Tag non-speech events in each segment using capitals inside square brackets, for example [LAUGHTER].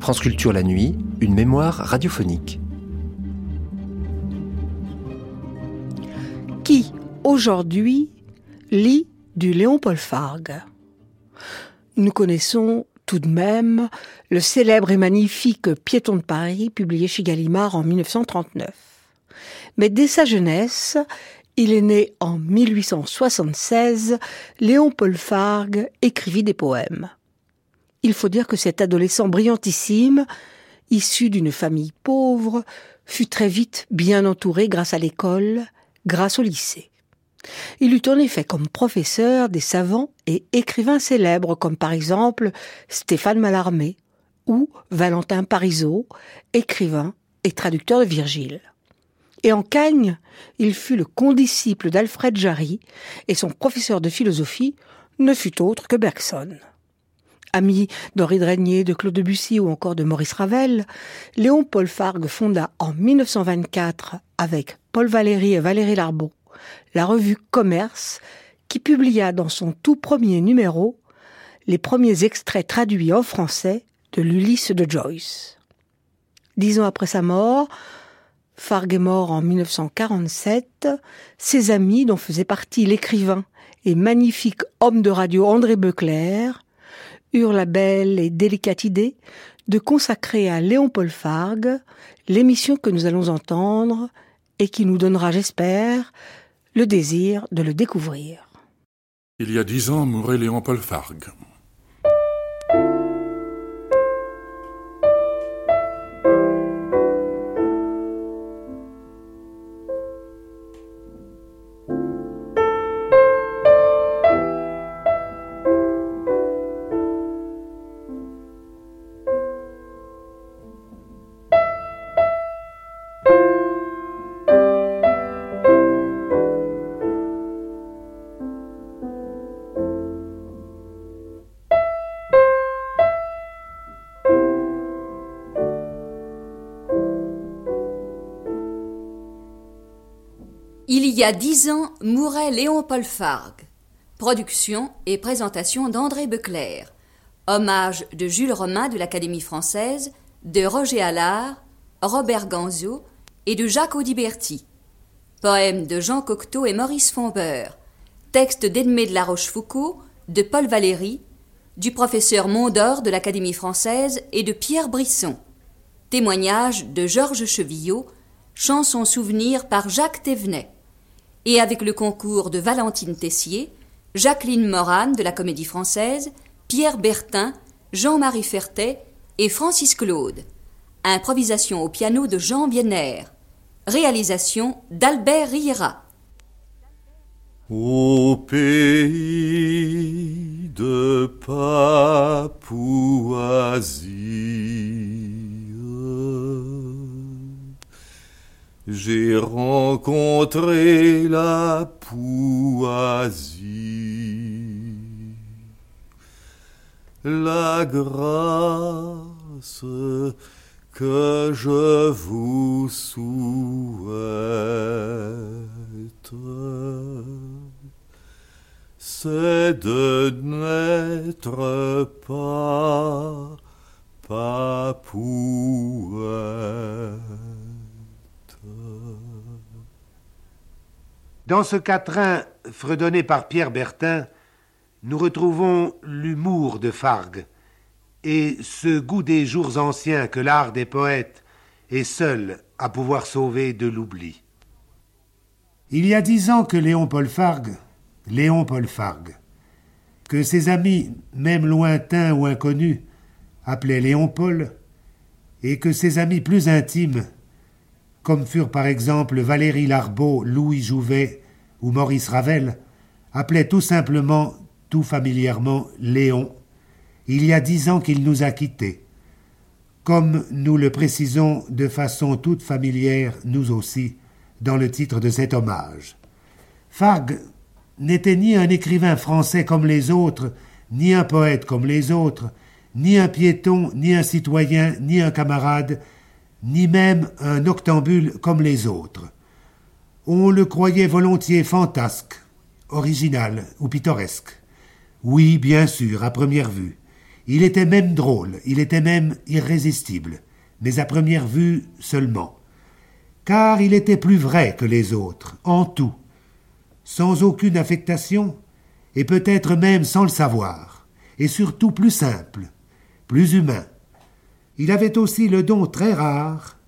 France Culture la nuit, une mémoire radiophonique. Qui, aujourd'hui, lit du Léon-Paul Fargue? Nous connaissons tout de même le célèbre et magnifique Piéton de Paris, publié chez Gallimard en 1939. Mais dès sa jeunesse, il est né en 1876, Léon Paul Fargue écrivit des poèmes. Il faut dire que cet adolescent brillantissime, issu d'une famille pauvre, fut très vite bien entouré grâce à l'école, grâce au lycée. Il eut en effet comme professeur des savants et écrivains célèbres comme par exemple Stéphane Mallarmé ou Valentin Parisot, écrivain et traducteur de Virgile. Et en Cagne, il fut le condisciple d'Alfred Jarry et son professeur de philosophie ne fut autre que Bergson. Ami d'Henri Drégnier, de Claude Debussy ou encore de Maurice Ravel, Léon Paul Fargue fonda en 1924 avec Paul Valéry et Valérie Larbeau la revue Commerce qui publia dans son tout premier numéro les premiers extraits traduits en français de l'Ulysse de Joyce. Dix ans après sa mort, Fargue est mort en 1947, ses amis, dont faisait partie l'écrivain et magnifique homme de radio André Beuclair, eurent la belle et délicate idée de consacrer à Léon Paul Fargue l'émission que nous allons entendre et qui nous donnera, j'espère, le désir de le découvrir. Il y a dix ans mourait Léon Paul. Il y a dix ans mourait Léon Paul Fargue. Production et présentation d'André Beclerc. Hommage de Jules Romain de l'Académie française, de Roger Allard, Robert Ganzo et de Jacques Audiberti. Poème de Jean Cocteau et Maurice Fombeur. Texte d'Edmé de la Rochefoucauld, de Paul Valéry, du professeur Mondor de l'Académie française et de Pierre Brisson. Témoignage de Georges Chevillot, chanson souvenir par Jacques Thévenet et avec le concours de Valentine Tessier, Jacqueline Moran de la Comédie Française, Pierre Bertin, Jean-Marie Fertet et Francis Claude. Improvisation au piano de Jean Biener. Réalisation d'Albert Riera. Au pays de Papouasie j'ai rencontré la poisie, la grâce que je vous souhaite, c'est de n'être pas papouette. Dans ce quatrain fredonné par Pierre Bertin, nous retrouvons l'humour de Fargue et ce goût des jours anciens que l'art des poètes est seul à pouvoir sauver de l'oubli. Il y a dix ans que Léon Paul Fargue, Léon Paul Fargue, que ses amis, même lointains ou inconnus, appelaient Léon Paul, et que ses amis plus intimes comme furent par exemple Valérie Larbeau, Louis Jouvet ou Maurice Ravel, appelaient tout simplement, tout familièrement, Léon, il y a dix ans qu'il nous a quittés. Comme nous le précisons de façon toute familière, nous aussi, dans le titre de cet hommage. Fargue n'était ni un écrivain français comme les autres, ni un poète comme les autres, ni un piéton, ni un citoyen, ni un camarade, ni même un octambule comme les autres. On le croyait volontiers fantasque, original ou pittoresque. Oui, bien sûr, à première vue. Il était même drôle, il était même irrésistible, mais à première vue seulement. Car il était plus vrai que les autres, en tout, sans aucune affectation, et peut-être même sans le savoir, et surtout plus simple, plus humain. Il avait aussi le don très rare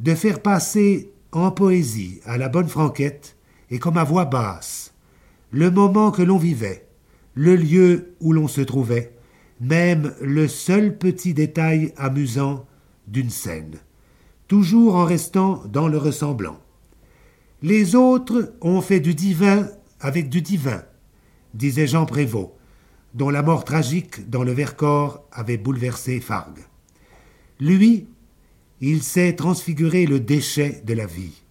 de faire passer en poésie à la bonne franquette et comme à voix basse le moment que l'on vivait, le lieu où l'on se trouvait, même le seul petit détail amusant d'une scène, toujours en restant dans le ressemblant. Les autres ont fait du divin avec du divin, disait Jean Prévost, dont la mort tragique dans le Vercors avait bouleversé Fargue. Lui, il sait transfigurer le déchet de la vie.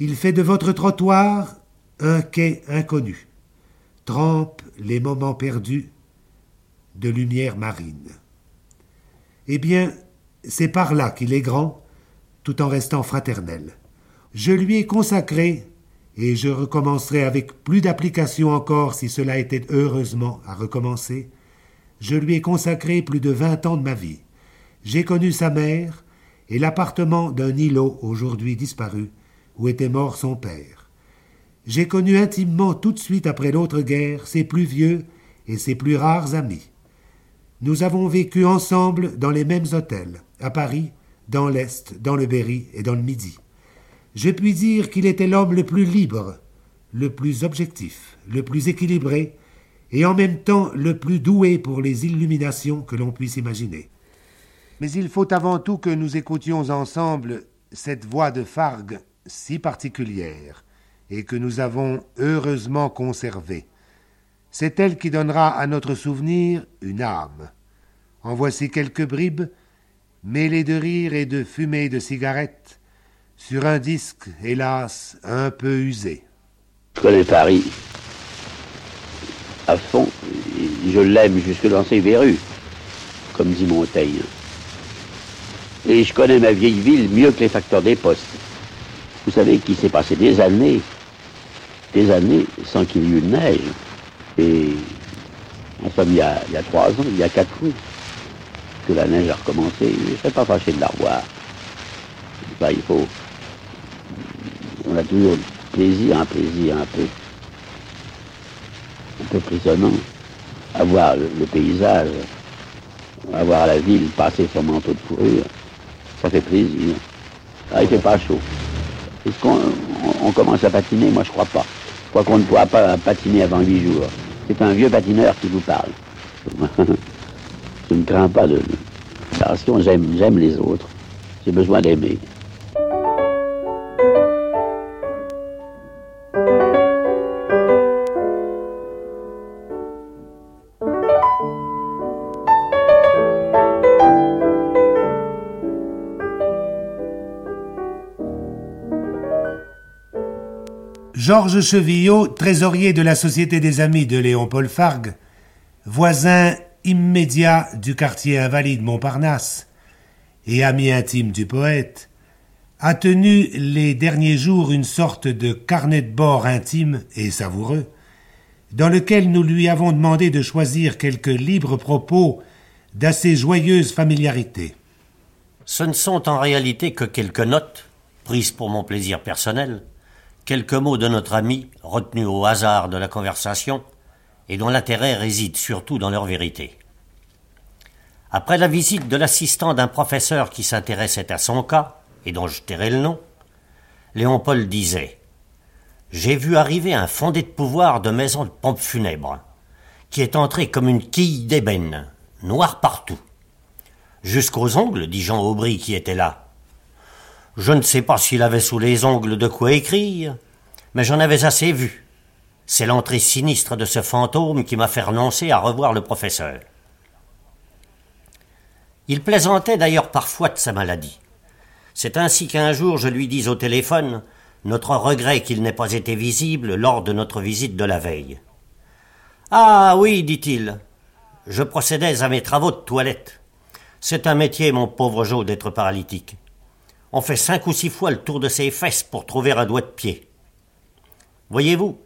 Il fait de votre trottoir un quai inconnu, trempe les moments perdus de lumière marine. Eh bien, c'est par là qu'il est grand, tout en restant fraternel. Je lui ai consacré, et je recommencerai avec plus d'application encore si cela était heureusement à recommencer, je lui ai consacré plus de vingt ans de ma vie. J'ai connu sa mère et l'appartement d'un îlot aujourd'hui disparu, où était mort son père. J'ai connu intimement tout de suite après l'autre guerre ses plus vieux et ses plus rares amis. Nous avons vécu ensemble dans les mêmes hôtels, à Paris, dans l'Est, dans le Berry et dans le Midi. Je puis dire qu'il était l'homme le plus libre, le plus objectif, le plus équilibré, et en même temps le plus doué pour les illuminations que l'on puisse imaginer. Mais il faut avant tout que nous écoutions ensemble cette voix de Fargue si particulière, et que nous avons heureusement conservée. C'est elle qui donnera à notre souvenir une âme. En voici quelques bribes, mêlées de rire et de fumée de cigarettes, sur un disque, hélas, un peu usé. Je connais Paris à fond, je l'aime jusque dans ses verrues, comme dit Montaigne. Et je connais ma vieille ville mieux que les facteurs des postes. Vous savez qu'il s'est passé des années, des années sans qu'il y eu de neige. Et y, a, il y a trois ans, il y a quatre ans, que la neige a recommencé. Je ne serais pas fâché de la revoir. il faut. On a toujours plaisir, un plaisir un peu. un peu prisonnant. À voir le, paysage, à voir la ville passer son manteau de fourrure. Fait plaisir. Ah, il fait pas chaud. Est-ce qu'on on commence à patiner? Moi, je crois pas. Je qu'on ne pourra pas patiner avant huit jours. C'est un vieux patineur qui vous parle. [LAUGHS] je ne crains pas de... Parce que j'aime les autres. J'ai besoin d'aimer. Georges Chevillot, trésorier de la Société des Amis de Léon-Paul Fargue, voisin immédiat du quartier invalide Montparnasse et ami intime du poète, a tenu les derniers jours une sorte de carnet de bord intime et savoureux, dans lequel nous lui avons demandé de choisir quelques libres propos d'assez joyeuse familiarité. Ce ne sont en réalité que quelques notes, prises pour mon plaisir personnel, quelques mots de notre ami, retenus au hasard de la conversation, et dont l'intérêt réside surtout dans leur vérité. Après la visite de l'assistant d'un professeur qui s'intéressait à son cas, et dont je tairai le nom, Léon Paul disait J'ai vu arriver un fondé de pouvoir de maison de pompe funèbre, qui est entré comme une quille d'ébène, noir partout. Jusqu'aux ongles, dit Jean Aubry qui était là. Je ne sais pas s'il avait sous les ongles de quoi écrire, mais j'en avais assez vu. C'est l'entrée sinistre de ce fantôme qui m'a fait renoncer à revoir le professeur. Il plaisantait d'ailleurs parfois de sa maladie. C'est ainsi qu'un jour je lui dis au téléphone notre regret qu'il n'ait pas été visible lors de notre visite de la veille. Ah oui, dit-il, je procédais à mes travaux de toilette. C'est un métier, mon pauvre Joe, d'être paralytique. On fait cinq ou six fois le tour de ses fesses pour trouver un doigt de pied. Voyez-vous,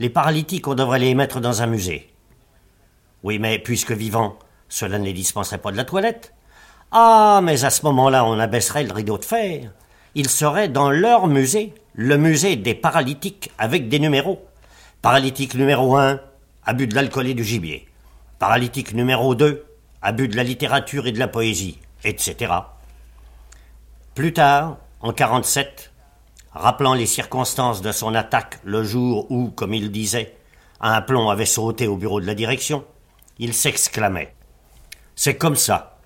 les paralytiques, on devrait les mettre dans un musée. Oui, mais puisque vivants, Cela ne dispenserait pas de la toilette. Ah, mais à ce moment-là, on abaisserait le rideau de fer. Ils seraient dans leur musée, le musée des paralytiques, avec des numéros. Paralytique numéro 1, abus de l'alcool et du gibier. Paralytique numéro 2, abus de la littérature et de la poésie, etc. Plus tard, en 47, rappelant les circonstances de son attaque le jour où, comme il disait, un plomb avait sauté au bureau de la direction, il s'exclamait. C'est comme ça.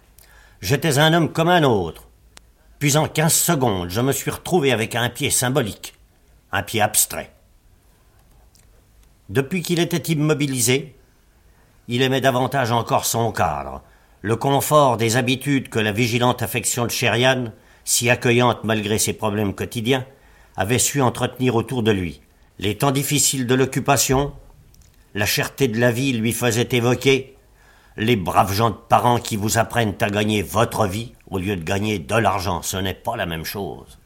J'étais un homme comme un autre. Puis en quinze secondes, je me suis retrouvé avec un pied symbolique, un pied abstrait. Depuis qu'il était immobilisé, il aimait davantage encore son cadre, le confort des habitudes que la vigilante affection de si accueillante malgré ses problèmes quotidiens, avait su entretenir autour de lui. Les temps difficiles de l'occupation, la cherté de la vie lui faisaient évoquer les braves gens de parents qui vous apprennent à gagner votre vie au lieu de gagner de l'argent. Ce n'est pas la même chose.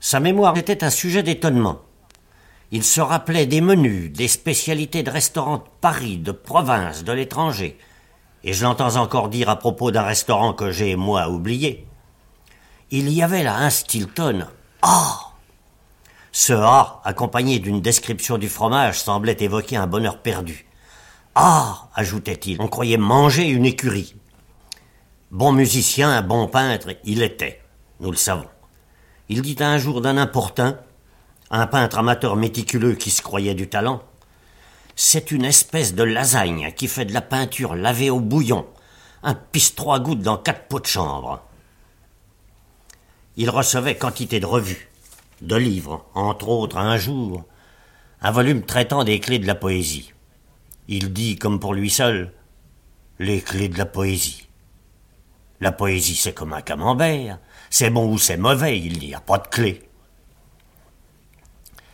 Sa mémoire était un sujet d'étonnement. Il se rappelait des menus, des spécialités de restaurants de Paris, de province, de l'étranger. Et je l'entends encore dire à propos d'un restaurant que j'ai, moi, oublié. Il y avait là un Stilton. Ah Ce A, accompagné d'une description du fromage, semblait évoquer un bonheur perdu. Ah ajoutait-il, on croyait manger une écurie. Bon musicien, bon peintre, il était, nous le savons. Il dit un jour d'un importun, un peintre amateur méticuleux qui se croyait du talent. C'est une espèce de lasagne qui fait de la peinture lavée au bouillon, un pisse trois gouttes dans quatre pots de chambre. Il recevait quantité de revues, de livres, entre autres un jour, un volume traitant des clés de la poésie. Il dit, comme pour lui seul, les clés de la poésie. La poésie, c'est comme un camembert. C'est bon ou c'est mauvais, il n'y a pas de clé.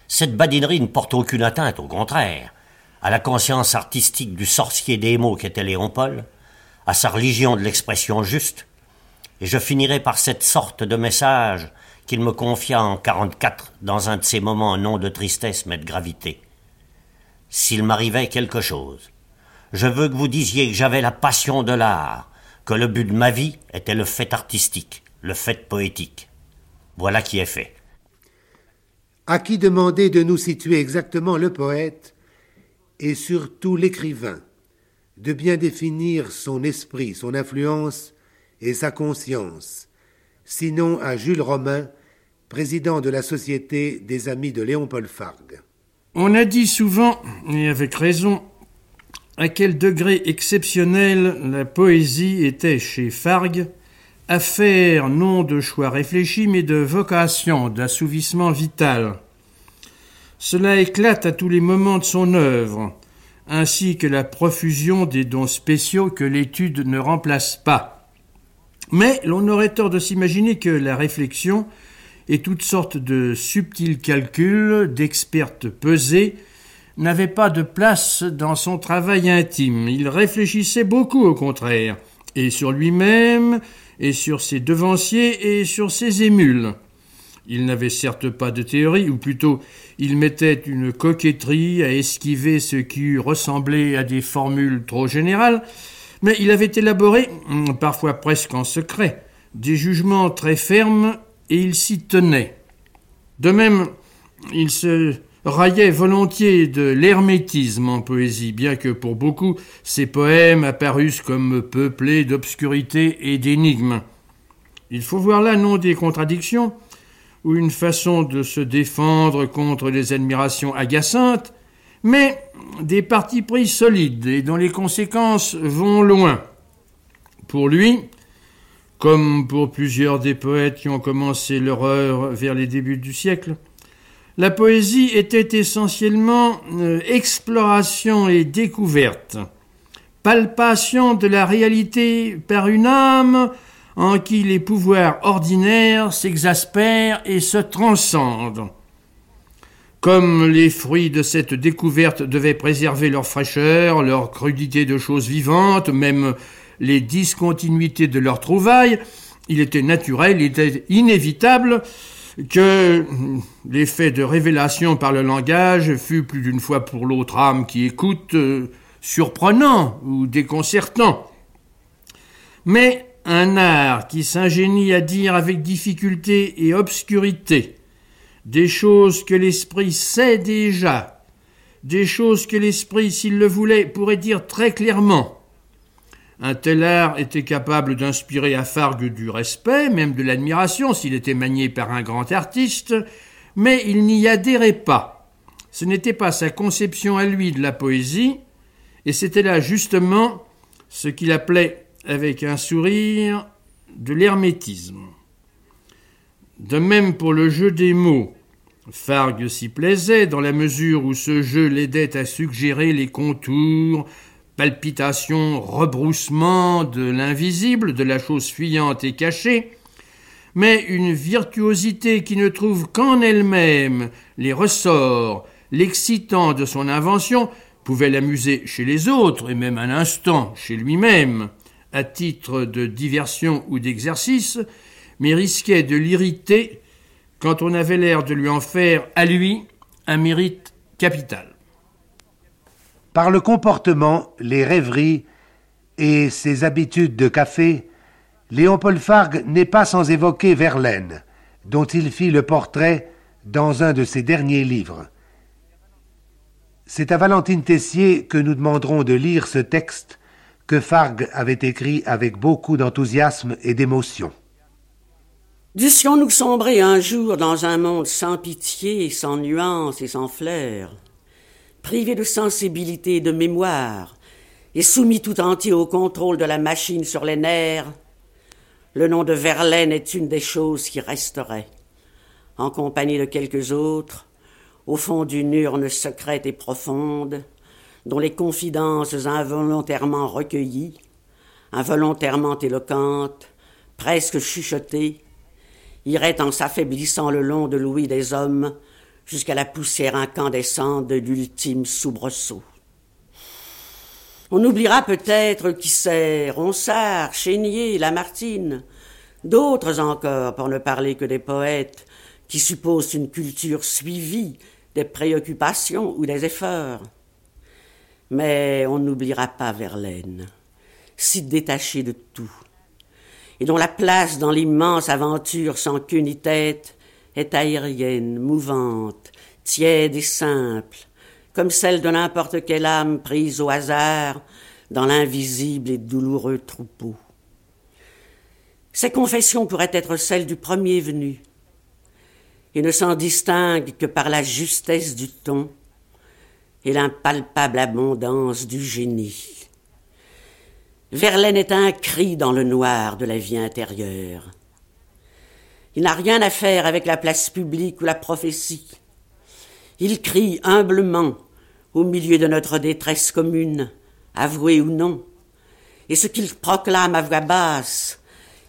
Cette badinerie ne porte aucune atteinte, au contraire, à la conscience artistique du sorcier des mots qu'était Léon Paul, à sa religion de l'expression juste, et je finirai par cette sorte de message qu'il me confia en 44 dans un de ces moments non de tristesse mais de gravité. S'il m'arrivait quelque chose, je veux que vous disiez que j'avais la passion de l'art, que le but de ma vie était le fait artistique, le fait poétique. Voilà qui est fait. À qui demander de nous situer exactement le poète et surtout l'écrivain, de bien définir son esprit, son influence et sa conscience, sinon à Jules Romain, président de la Société des Amis de Léon-Paul Fargue. On a dit souvent, et avec raison, à quel degré exceptionnel la poésie était chez Fargue, affaire non de choix réfléchi, mais de vocation, d'assouvissement vital. Cela éclate à tous les moments de son œuvre, ainsi que la profusion des dons spéciaux que l'étude ne remplace pas. Mais l'on aurait tort de s'imaginer que la réflexion et toutes sortes de subtils calculs d'expertes pesées n'avaient pas de place dans son travail intime. Il réfléchissait beaucoup au contraire, et sur lui-même, et sur ses devanciers et sur ses émules. Il n'avait certes pas de théorie, ou plutôt il mettait une coquetterie à esquiver ce qui eût ressemblé à des formules trop générales, mais il avait élaboré, parfois presque en secret, des jugements très fermes et il s'y tenait. De même, il se raillait volontiers de l'hermétisme en poésie, bien que pour beaucoup ses poèmes apparussent comme peuplés d'obscurité et d'énigmes. Il faut voir là non des contradictions, ou une façon de se défendre contre les admirations agaçantes, mais des partis pris solides et dont les conséquences vont loin. Pour lui, comme pour plusieurs des poètes qui ont commencé leur œuvre vers les débuts du siècle, la poésie était essentiellement euh, exploration et découverte, palpation de la réalité par une âme en qui les pouvoirs ordinaires s'exaspèrent et se transcendent. Comme les fruits de cette découverte devaient préserver leur fraîcheur, leur crudité de choses vivantes, même les discontinuités de leur trouvailles, il était naturel, il était inévitable que l'effet de révélation par le langage fût plus d'une fois pour l'autre âme qui écoute euh, surprenant ou déconcertant. mais un art qui s'ingénie à dire avec difficulté et obscurité des choses que l'esprit sait déjà, des choses que l'esprit, s'il le voulait, pourrait dire très clairement. Un tel art était capable d'inspirer à Fargue du respect, même de l'admiration, s'il était manié par un grand artiste, mais il n'y adhérait pas. Ce n'était pas sa conception à lui de la poésie, et c'était là justement ce qu'il appelait avec un sourire de l'hermétisme. De même pour le jeu des mots. Fargue s'y plaisait dans la mesure où ce jeu l'aidait à suggérer les contours, palpitations, rebroussements de l'invisible, de la chose fuyante et cachée, mais une virtuosité qui ne trouve qu'en elle-même les ressorts, l'excitant de son invention, pouvait l'amuser chez les autres et même un instant chez lui-même à titre de diversion ou d'exercice, mais risquait de l'irriter quand on avait l'air de lui en faire à lui un mérite capital. Par le comportement, les rêveries et ses habitudes de café, Léon Paul Fargue n'est pas sans évoquer Verlaine, dont il fit le portrait dans un de ses derniers livres. C'est à Valentine Tessier que nous demanderons de lire ce texte que Fargue avait écrit avec beaucoup d'enthousiasme et d'émotion. Dussions-nous sombrer un jour dans un monde sans pitié, sans nuances et sans fleurs, privé de sensibilité et de mémoire, et soumis tout entier au contrôle de la machine sur les nerfs, le nom de Verlaine est une des choses qui resterait, en compagnie de quelques autres, au fond d'une urne secrète et profonde, dont les confidences involontairement recueillies, involontairement éloquentes, presque chuchotées, iraient en s'affaiblissant le long de l'ouïe des hommes jusqu'à la poussière incandescente de l'ultime soubresaut. On oubliera peut-être, qui sait, Ronsard, Chénier, Lamartine, d'autres encore, pour ne parler que des poètes, qui supposent une culture suivie des préoccupations ou des efforts. Mais on n'oubliera pas Verlaine, si détaché de tout, et dont la place dans l'immense aventure sans queue ni tête est aérienne, mouvante, tiède et simple, comme celle de n'importe quelle âme prise au hasard dans l'invisible et douloureux troupeau. Ces confessions pourraient être celles du premier venu, et ne s'en distinguent que par la justesse du ton, et l'impalpable abondance du génie. Verlaine est un cri dans le noir de la vie intérieure. Il n'a rien à faire avec la place publique ou la prophétie. Il crie humblement au milieu de notre détresse commune, avouée ou non, et ce qu'il proclame à voix basse,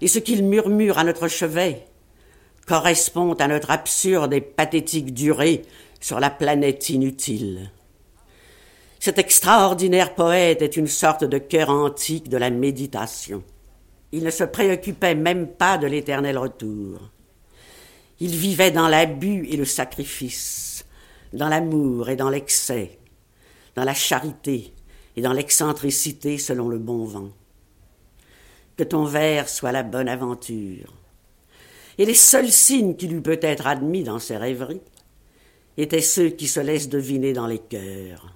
et ce qu'il murmure à notre chevet, correspond à notre absurde et pathétique durée sur la planète inutile. Cet extraordinaire poète est une sorte de cœur antique de la méditation. Il ne se préoccupait même pas de l'éternel retour. Il vivait dans l'abus et le sacrifice, dans l'amour et dans l'excès, dans la charité et dans l'excentricité selon le bon vent. Que ton vers soit la bonne aventure. Et les seuls signes qu'il eût peut-être admis dans ses rêveries étaient ceux qui se laissent deviner dans les cœurs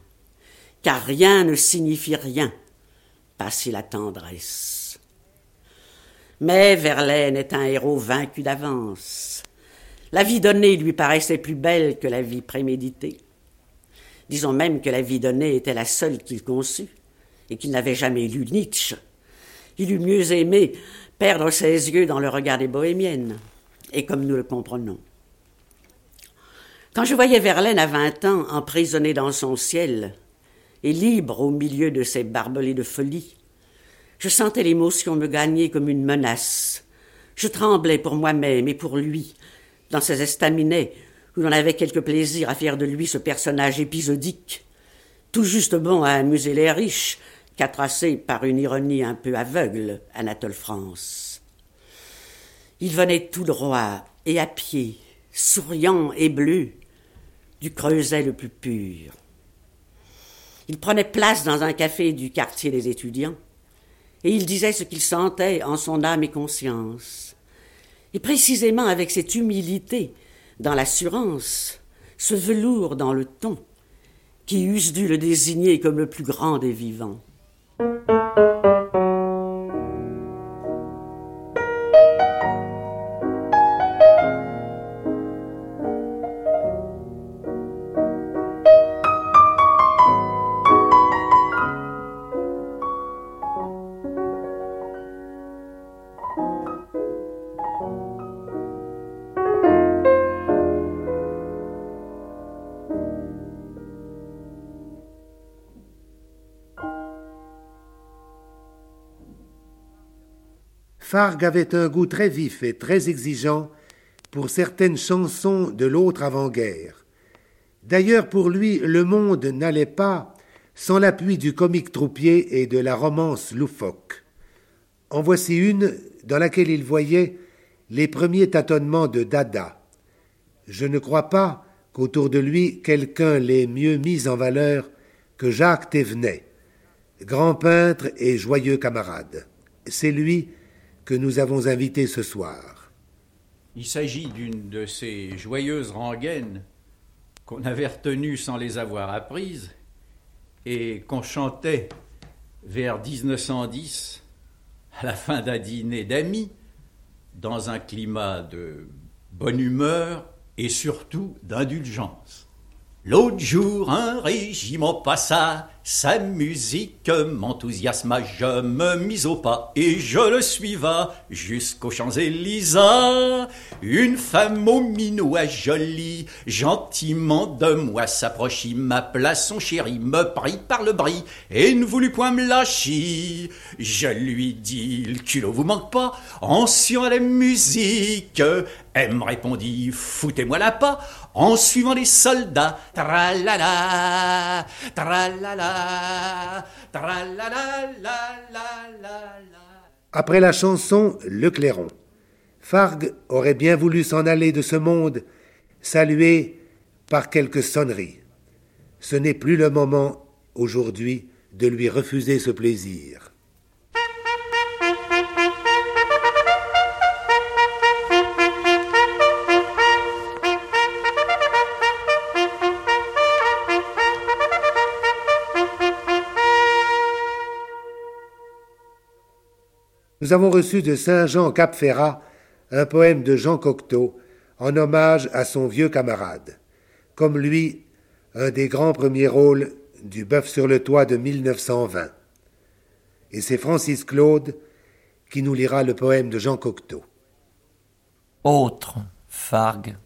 car rien ne signifie rien, pas si la tendresse. Mais Verlaine est un héros vaincu d'avance. La vie donnée lui paraissait plus belle que la vie préméditée. Disons même que la vie donnée était la seule qu'il conçut, et qu'il n'avait jamais lu Nietzsche. Il eût mieux aimé perdre ses yeux dans le regard des bohémiennes, et comme nous le comprenons. Quand je voyais Verlaine à vingt ans emprisonné dans son ciel, et libre au milieu de ces barbelés de folie. Je sentais l'émotion me gagner comme une menace. Je tremblais pour moi-même et pour lui, dans ces estaminets où l'on avait quelque plaisir à faire de lui ce personnage épisodique, tout juste bon à amuser les riches, qu'a tracé par une ironie un peu aveugle Anatole France. Il venait tout droit et à pied, souriant et bleu, du creuset le plus pur. Il prenait place dans un café du quartier des étudiants, et il disait ce qu'il sentait en son âme et conscience. Et précisément avec cette humilité dans l'assurance, ce velours dans le ton, qui eussent dû le désigner comme le plus grand des vivants. Avait un goût très vif et très exigeant pour certaines chansons de l'autre avant-guerre. D'ailleurs, pour lui, le monde n'allait pas sans l'appui du comique troupier et de la romance loufoque. En voici une dans laquelle il voyait les premiers tâtonnements de Dada. Je ne crois pas qu'autour de lui quelqu'un l'ait mieux mis en valeur que Jacques Thévenet, grand peintre et joyeux camarade. C'est lui que nous avons invité ce soir. Il s'agit d'une de ces joyeuses rengaines qu'on avait retenues sans les avoir apprises et qu'on chantait vers 1910 à la fin d'un dîner d'amis dans un climat de bonne humeur et surtout d'indulgence. L'autre jour, un régiment passa sa musique m'enthousiasma, je me mis au pas et je le suiva jusqu'aux Champs-Élysées. Une femme au minois jolie, gentiment de moi s'approchit, m'appela son chéri, me prit par le bris et ne voulut point me lâcher. Je lui dis, le culot vous manque pas, en suivant la musique. Me répondit, foutez-moi la pas, en suivant les soldats. Tralala, tralala. Après la chanson Le Clairon, Fargue aurait bien voulu s'en aller de ce monde, salué par quelques sonneries. Ce n'est plus le moment, aujourd'hui, de lui refuser ce plaisir. Nous avons reçu de Saint-Jean Cap-Ferrat un poème de Jean Cocteau en hommage à son vieux camarade. Comme lui, un des grands premiers rôles du Bœuf sur le toit de 1920. Et c'est Francis Claude qui nous lira le poème de Jean Cocteau. Autre, Fargue,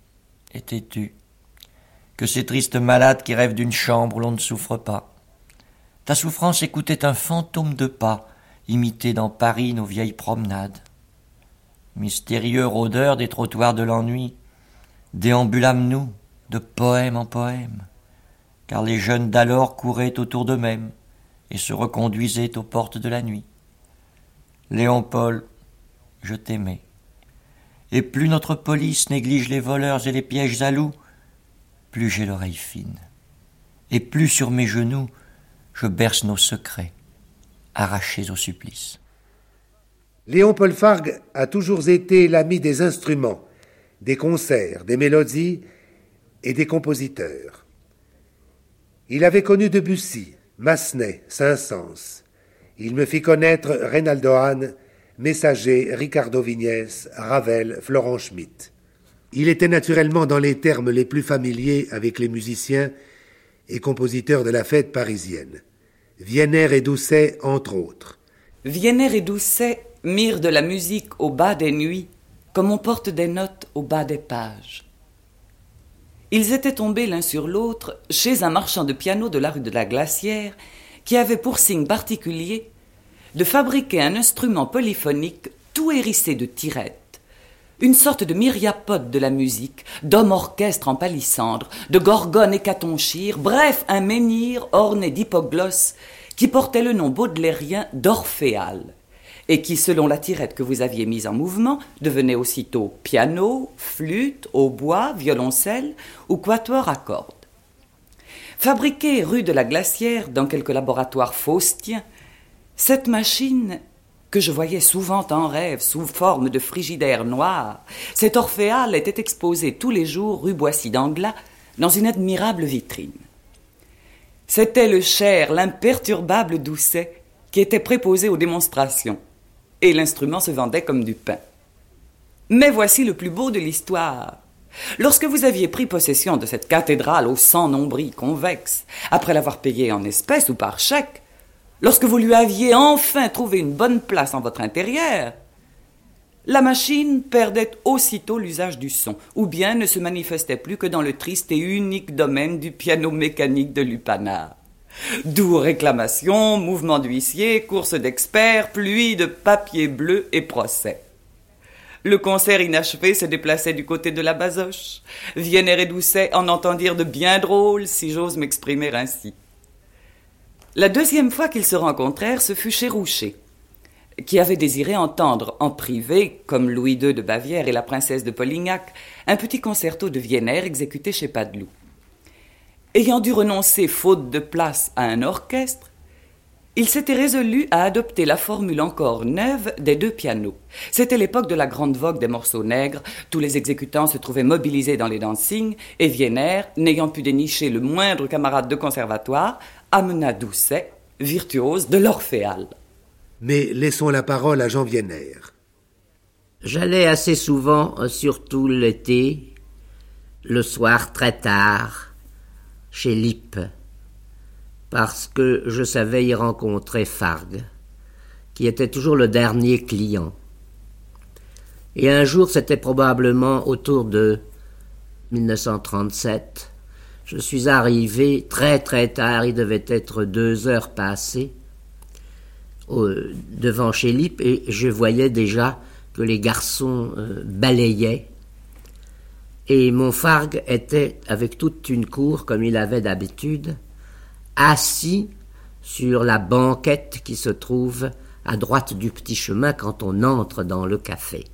étais-tu que ces tristes malades qui rêvent d'une chambre où l'on ne souffre pas. Ta souffrance écoutait un fantôme de pas imiter dans Paris nos vieilles promenades. Mystérieux rôdeurs des trottoirs de l'ennui, déambulâmes-nous de poème en poème, car les jeunes d'alors couraient autour d'eux-mêmes et se reconduisaient aux portes de la nuit. Léon Paul, je t'aimais. Et plus notre police néglige les voleurs et les pièges à loups, plus j'ai l'oreille fine. Et plus sur mes genoux je berce nos secrets arrachés au supplice. Léon Paul Fargue a toujours été l'ami des instruments, des concerts, des mélodies et des compositeurs. Il avait connu Debussy, Massenet, Saint-Saëns. Il me fit connaître Reynaldo Hahn, Messager, Ricardo Vignès, Ravel, Florent Schmitt. Il était naturellement dans les termes les plus familiers avec les musiciens et compositeurs de la fête parisienne. Vienner et Doucet, entre autres. Vienner et Doucet mirent de la musique au bas des nuits, comme on porte des notes au bas des pages. Ils étaient tombés l'un sur l'autre chez un marchand de piano de la rue de la Glacière, qui avait pour signe particulier de fabriquer un instrument polyphonique tout hérissé de tirettes une sorte de myriapode de la musique, d'homme orchestre en palissandre, de gorgone hécatonchire, bref, un menhir orné d'hypoglosse qui portait le nom baudelairien d'Orphéal, et qui, selon la tirette que vous aviez mise en mouvement, devenait aussitôt piano, flûte, hautbois, violoncelle ou quatuor à cordes. Fabriquée rue de la Glacière dans quelques laboratoires faustiens, cette machine que je voyais souvent en rêve sous forme de frigidaire noir, cet orphéal était exposé tous les jours rue Boissy d'Anglas dans une admirable vitrine. C'était le cher, l'imperturbable Doucet qui était préposé aux démonstrations, et l'instrument se vendait comme du pain. Mais voici le plus beau de l'histoire. Lorsque vous aviez pris possession de cette cathédrale au sang nombris convexe, après l'avoir payée en espèces ou par chèque, lorsque vous lui aviez enfin trouvé une bonne place en votre intérieur, la machine perdait aussitôt l'usage du son, ou bien ne se manifestait plus que dans le triste et unique domaine du piano mécanique de Lupanar. D'où réclamations, mouvements d'huissiers, courses d'experts, pluie de papier bleu et procès. Le concert inachevé se déplaçait du côté de la basoche. Vienner et Doucet en entendirent de bien drôles, si j'ose m'exprimer ainsi. La deuxième fois qu'ils se rencontrèrent, ce fut chez Roucher, qui avait désiré entendre en privé, comme Louis II de Bavière et la princesse de Polignac, un petit concerto de Vienner exécuté chez Padeloup. Ayant dû renoncer, faute de place, à un orchestre, il s'était résolu à adopter la formule encore neuve des deux pianos. C'était l'époque de la grande vogue des morceaux nègres, tous les exécutants se trouvaient mobilisés dans les dancings, et Vienner, n'ayant pu dénicher le moindre camarade de conservatoire, amena Doucet, virtuose de l'Orphéal. Mais laissons la parole à Jean Vienner. J'allais assez souvent, surtout l'été, le soir très tard, chez Lippe parce que je savais y rencontrer Fargue, qui était toujours le dernier client. Et un jour, c'était probablement autour de 1937, je suis arrivé très très tard, il devait être deux heures passées, devant chez et je voyais déjà que les garçons euh, balayaient. Et mon Fargue était, avec toute une cour, comme il avait d'habitude, assis sur la banquette qui se trouve à droite du petit chemin quand on entre dans le café.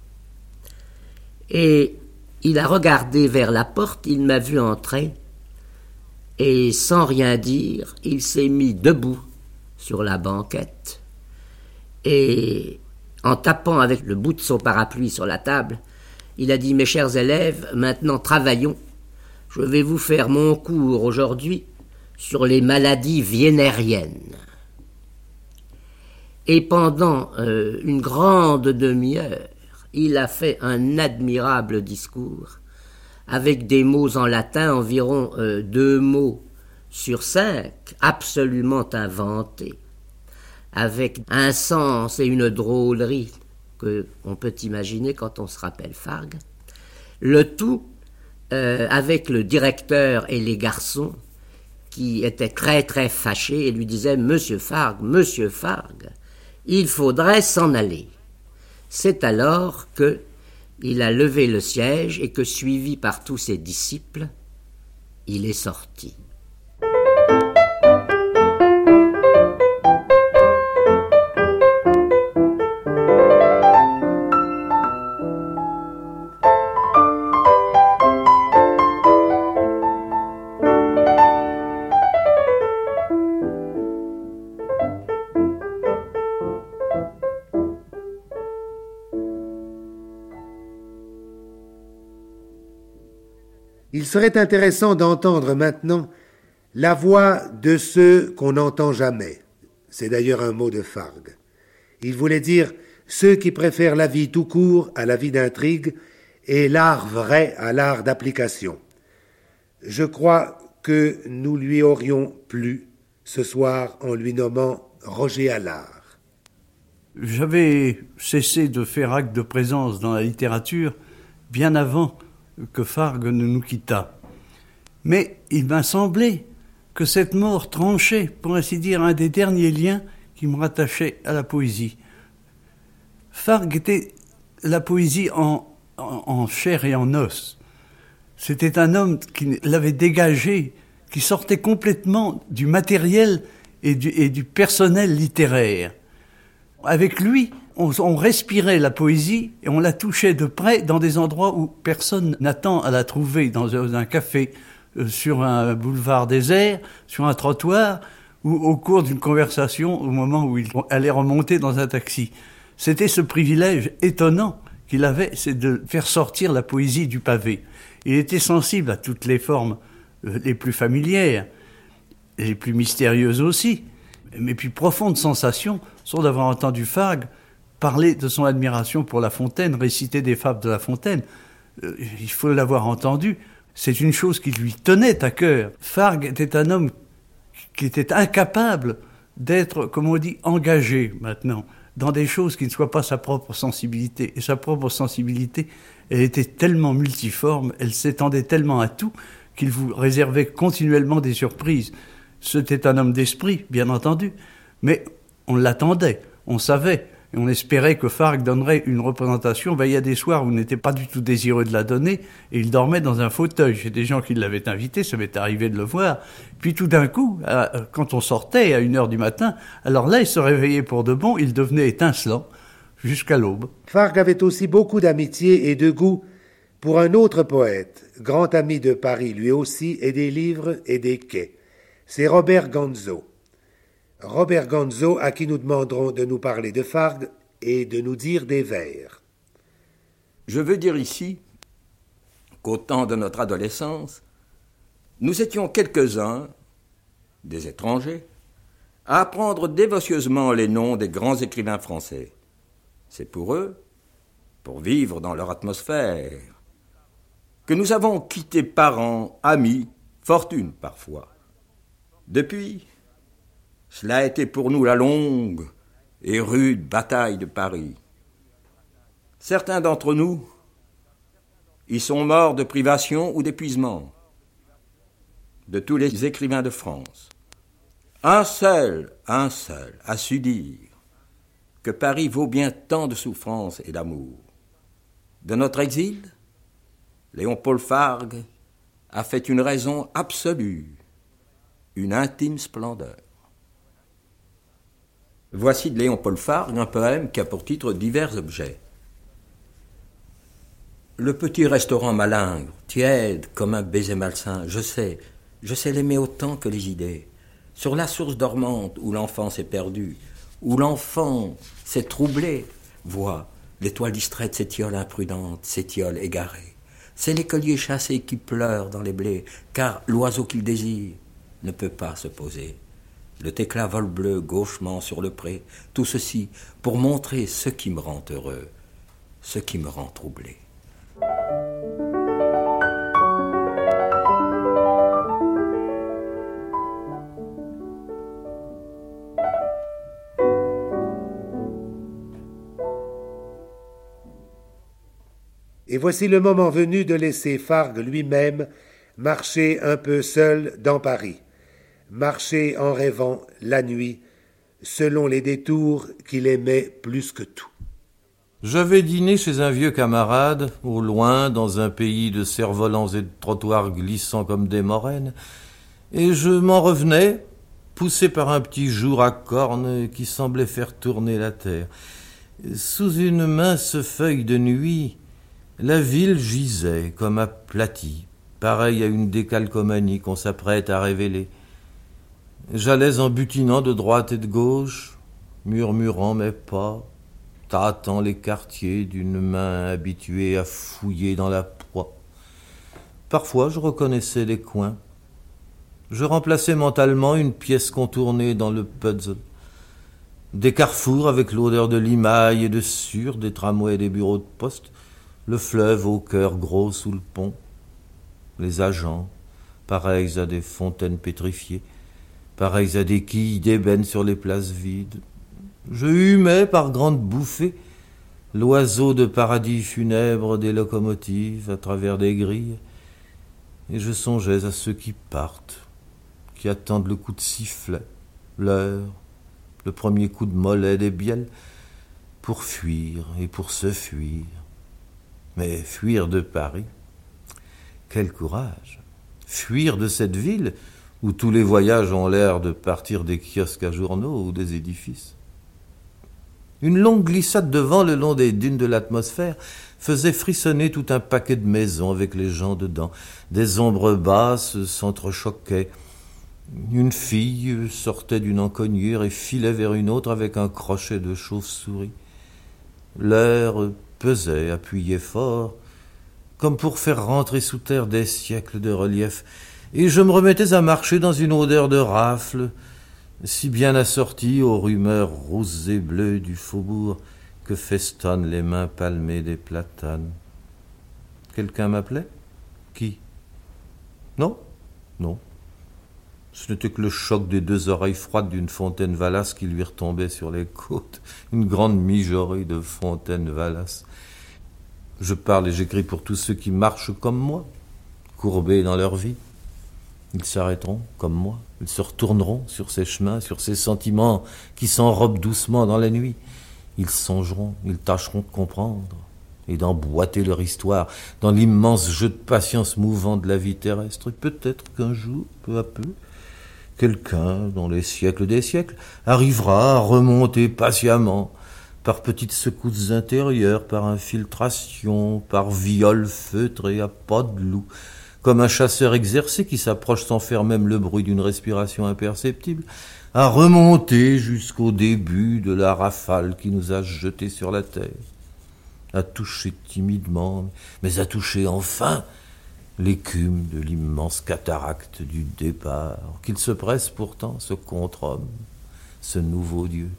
Et il a regardé vers la porte, il m'a vu entrer, et sans rien dire, il s'est mis debout sur la banquette, et en tapant avec le bout de son parapluie sur la table, il a dit Mes chers élèves, maintenant travaillons. Je vais vous faire mon cours aujourd'hui sur les maladies viennériennes. Et pendant euh, une grande demi-heure, il a fait un admirable discours, avec des mots en latin, environ euh, deux mots sur cinq, absolument inventés, avec un sens et une drôlerie que on peut imaginer quand on se rappelle Fargue. Le tout euh, avec le directeur et les garçons qui était très très fâché et lui disait Monsieur Fargue, Monsieur Fargue, il faudrait s'en aller. C'est alors que il a levé le siège et que, suivi par tous ses disciples, il est sorti. Serait intéressant d'entendre maintenant la voix de ceux qu'on n'entend jamais. C'est d'ailleurs un mot de Fargue. Il voulait dire ceux qui préfèrent la vie tout court à la vie d'intrigue et l'art vrai à l'art d'application. Je crois que nous lui aurions plu ce soir en lui nommant Roger Allard. J'avais cessé de faire acte de présence dans la littérature bien avant que Fargue ne nous quittât. Mais il m'a semblé que cette mort tranchait, pour ainsi dire, un des derniers liens qui me rattachaient à la poésie. Fargue était la poésie en, en, chair et en os. C'était un homme qui l'avait dégagé, qui sortait complètement du matériel et du personnel littéraire. Avec lui, on, respirait la poésie et on la touchait de près dans des endroits où personne n'attend à la trouver, dans un café, euh, sur un boulevard désert, sur un trottoir, ou au cours d'une conversation au moment où il allait remonter dans un taxi. C'était ce privilège étonnant qu'il avait, c'est de faire sortir la poésie du pavé. Il était sensible à toutes les formes euh, les plus familières, les plus mystérieuses aussi. Mes plus profondes sensations sont d'avoir entendu Fargue parler de son admiration pour La Fontaine, réciter des fables de La Fontaine. Euh, il faut l'avoir entendu. C'est une chose qui lui tenait à cœur. Fargue était un homme qui était incapable d'être, comme on dit, engagé maintenant dans des choses qui ne soient pas sa propre sensibilité. Et sa propre sensibilité, elle était tellement multiforme, elle s'étendait tellement à tout, qu'il vous réservait continuellement des surprises. C'était un homme d'esprit, bien entendu, mais on l'attendait, on savait, et on espérait que Fargue donnerait une représentation. Ben, il y a des soirs où il n'était pas du tout désireux de la donner, et il dormait dans un fauteuil. J'ai des gens qui l'avaient invité, ça m'est arrivé de le voir. Puis tout d'un coup, quand on sortait à une heure du matin, alors là, il se réveillait pour de bon, il devenait étincelant jusqu'à l'aube. Fargue avait aussi beaucoup d'amitié et de goût pour un autre poète, grand ami de Paris lui aussi, et des livres et des quais. C'est Robert Gonzo. Robert Gonzo, à qui nous demanderons de nous parler de Fargue et de nous dire des vers. Je veux dire ici qu'au temps de notre adolescence, nous étions quelques-uns, des étrangers, à apprendre dévotieusement les noms des grands écrivains français. C'est pour eux, pour vivre dans leur atmosphère, que nous avons quitté parents, amis, fortune parfois. Depuis, cela a été pour nous la longue et rude bataille de Paris. Certains d'entre nous y sont morts de privation ou d'épuisement. De tous les écrivains de France, un seul, un seul a su dire que Paris vaut bien tant de souffrance et d'amour. De notre exil, Léon Paul Fargue a fait une raison absolue, une intime splendeur. Voici de Léon Paul Fargue un poème qui a pour titre Divers objets. Le petit restaurant malingre, tiède comme un baiser malsain, je sais, je sais l'aimer autant que les idées. Sur la source dormante où l'enfant s'est perdu, où l'enfant s'est troublé, voit l'étoile distraite s'étiole imprudente, s'étiole égarée. C'est l'écolier chassé qui pleure dans les blés, car l'oiseau qu'il désire ne peut pas se poser le téclat vol bleu gauchement sur le pré, tout ceci pour montrer ce qui me rend heureux, ce qui me rend troublé. Et voici le moment venu de laisser Fargue lui-même marcher un peu seul dans Paris marcher en rêvant la nuit, selon les détours qu'il aimait plus que tout. J'avais dîné chez un vieux camarade, au loin, dans un pays de cerfs-volants et de trottoirs glissants comme des moraines, et je m'en revenais, poussé par un petit jour à cornes qui semblait faire tourner la terre. Sous une mince feuille de nuit, la ville gisait comme aplatie, pareille à une décalcomanie qu'on s'apprête à révéler. J'allais en butinant de droite et de gauche, murmurant mes pas, tâtant les quartiers d'une main habituée à fouiller dans la proie. Parfois je reconnaissais les coins. Je remplaçais mentalement une pièce contournée dans le puzzle. Des carrefours avec l'odeur de limaille et de sur, des tramways et des bureaux de poste, le fleuve au cœur gros sous le pont, les agents, pareils à des fontaines pétrifiées, pareils à des quilles d'ébène sur les places vides. Je humais par grandes bouffées l'oiseau de paradis funèbre des locomotives à travers des grilles, et je songeais à ceux qui partent, qui attendent le coup de sifflet, l'heure, le premier coup de mollet des bielles, pour fuir et pour se fuir. Mais fuir de Paris, quel courage Fuir de cette ville où tous les voyages ont l'air de partir des kiosques à journaux ou des édifices. Une longue glissade de vent le long des dunes de l'atmosphère faisait frissonner tout un paquet de maisons avec les gens dedans. Des ombres basses s'entrechoquaient. Une fille sortait d'une encoignure et filait vers une autre avec un crochet de chauve-souris. L'air pesait, appuyait fort, comme pour faire rentrer sous terre des siècles de relief, et je me remettais à marcher dans une odeur de rafle, si bien assortie aux rumeurs roses et bleues du faubourg que festonnent les mains palmées des platanes. Quelqu'un m'appelait? Qui? Non? Non. Ce n'était que le choc des deux oreilles froides d'une fontaine valasse qui lui retombait sur les côtes, une grande mijaurée de fontaine valasse. Je parle et j'écris pour tous ceux qui marchent comme moi, courbés dans leur vie. Ils s'arrêteront comme moi, ils se retourneront sur ces chemins, sur ces sentiments qui s'enrobent doucement dans la nuit. Ils songeront, ils tâcheront de comprendre et d'emboîter leur histoire dans l'immense jeu de patience mouvant de la vie terrestre. peut-être qu'un jour, peu à peu, quelqu'un, dans les siècles des siècles, arrivera à remonter patiemment, par petites secousses intérieures, par infiltration, par viol feutré à pas de loup, comme un chasseur exercé qui s'approche sans faire même le bruit d'une respiration imperceptible, à remonter jusqu'au début de la rafale qui nous a jetés sur la terre, à toucher timidement, mais à toucher enfin l'écume de l'immense cataracte du départ, qu'il se presse pourtant, ce contre-homme, ce nouveau Dieu,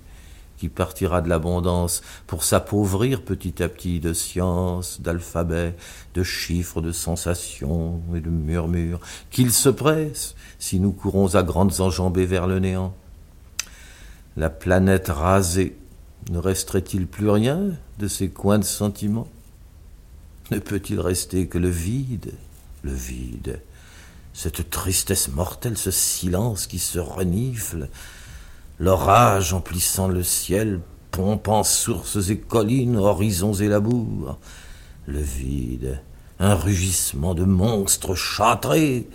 qui partira de l'abondance pour s'appauvrir petit à petit de science, d'alphabet, de chiffres, de sensations et de murmures, qu'il se presse si nous courons à grandes enjambées vers le néant. La planète rasée, ne resterait-il plus rien de ces coins de sentiments? Ne peut-il rester que le vide le vide, cette tristesse mortelle, ce silence qui se renifle, l'orage emplissant le ciel, pompant sources et collines, horizons et labours, le vide, un rugissement de monstres châtrés,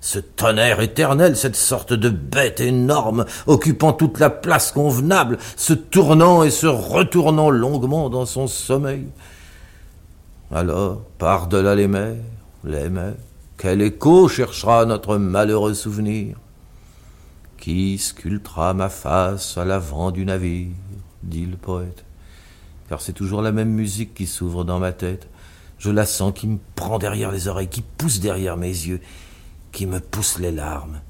ce tonnerre éternel, cette sorte de bête énorme, occupant toute la place convenable, se tournant et se retournant longuement dans son sommeil. Alors, par-delà les mers, les quel écho cherchera notre malheureux souvenir? Qui sculptera ma face à l'avant du navire dit le poète. Car c'est toujours la même musique qui s'ouvre dans ma tête. Je la sens qui me prend derrière les oreilles, qui pousse derrière mes yeux, qui me pousse les larmes.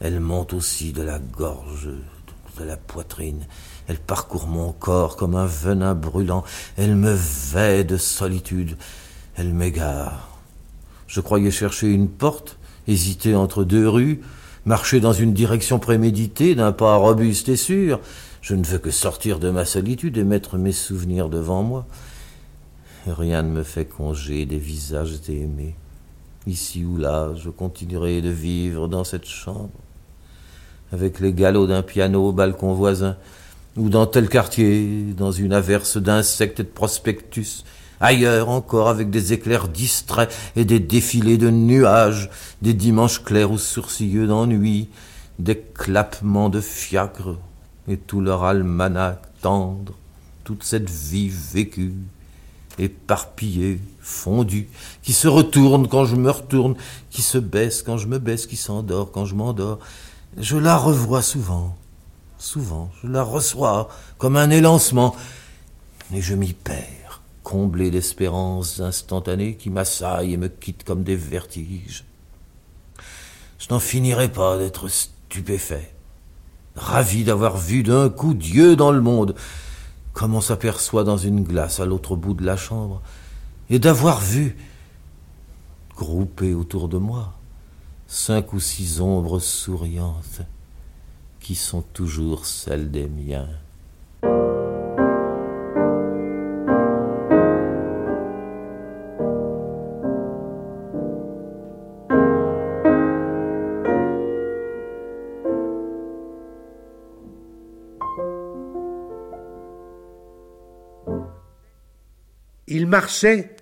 Elle monte aussi de la gorge, de la poitrine. Elle parcourt mon corps comme un venin brûlant. Elle me vêt de solitude. Elle m'égare. Je croyais chercher une porte, hésiter entre deux rues, marcher dans une direction préméditée, d'un pas robuste et sûr. Je ne veux que sortir de ma solitude et mettre mes souvenirs devant moi. Rien ne me fait congé des visages aimés. Ici ou là, je continuerai de vivre dans cette chambre, avec les galops d'un piano au balcon voisin, ou dans tel quartier, dans une averse d'insectes et de prospectus, ailleurs encore avec des éclairs distraits et des défilés de nuages, des dimanches clairs ou sourcilleux d'ennui, des clappements de fiacres et tout leur almanach tendre, toute cette vie vécue, éparpillée, fondue, qui se retourne quand je me retourne, qui se baisse quand je me baisse, qui s'endort quand je m'endors. Je la revois souvent, souvent, je la reçois comme un élancement, et je m'y perds comblé d'espérances instantanées qui m'assaillent et me quittent comme des vertiges. Je n'en finirai pas d'être stupéfait, ravi d'avoir vu d'un coup Dieu dans le monde, comme on s'aperçoit dans une glace à l'autre bout de la chambre, et d'avoir vu, groupées autour de moi, cinq ou six ombres souriantes, qui sont toujours celles des miens. Marchait,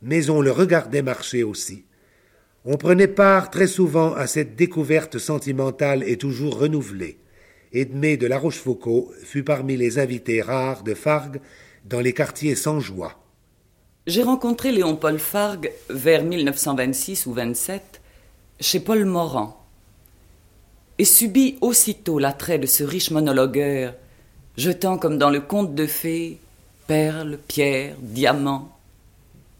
mais on le regardait marcher aussi. On prenait part très souvent à cette découverte sentimentale et toujours renouvelée. Edmé de La Rochefoucauld fut parmi les invités rares de Fargue dans les quartiers sans joie. J'ai rencontré Léon Paul Fargue vers 1926 ou 27 chez Paul Morand et subi aussitôt l'attrait de ce riche monologueur, jetant comme dans le conte de fées perles, pierres, diamants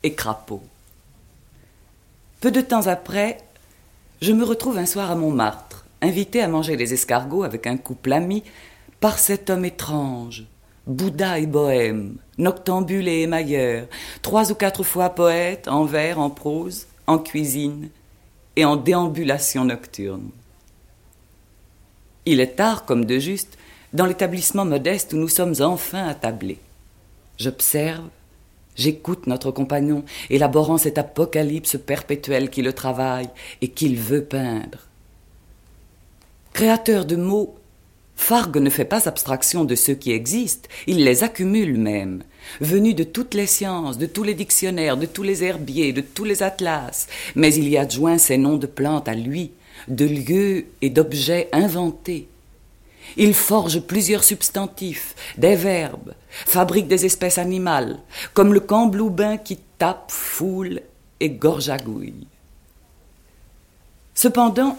et crapauds. Peu de temps après, je me retrouve un soir à Montmartre, invité à manger des escargots avec un couple ami par cet homme étrange, Bouddha et bohème, noctambule et émailleur, trois ou quatre fois poète, en vers, en prose, en cuisine et en déambulation nocturne. Il est tard, comme de juste, dans l'établissement modeste où nous sommes enfin attablés. J'observe, j'écoute notre compagnon, élaborant cet apocalypse perpétuel qui le travaille et qu'il veut peindre. Créateur de mots, Fargue ne fait pas abstraction de ceux qui existent, il les accumule même, venus de toutes les sciences, de tous les dictionnaires, de tous les herbiers, de tous les atlas, mais il y adjoint ses noms de plantes à lui, de lieux et d'objets inventés. Il forge plusieurs substantifs, des verbes, fabrique des espèces animales, comme le cambloubin qui tape, foule et gorgagouille. Cependant,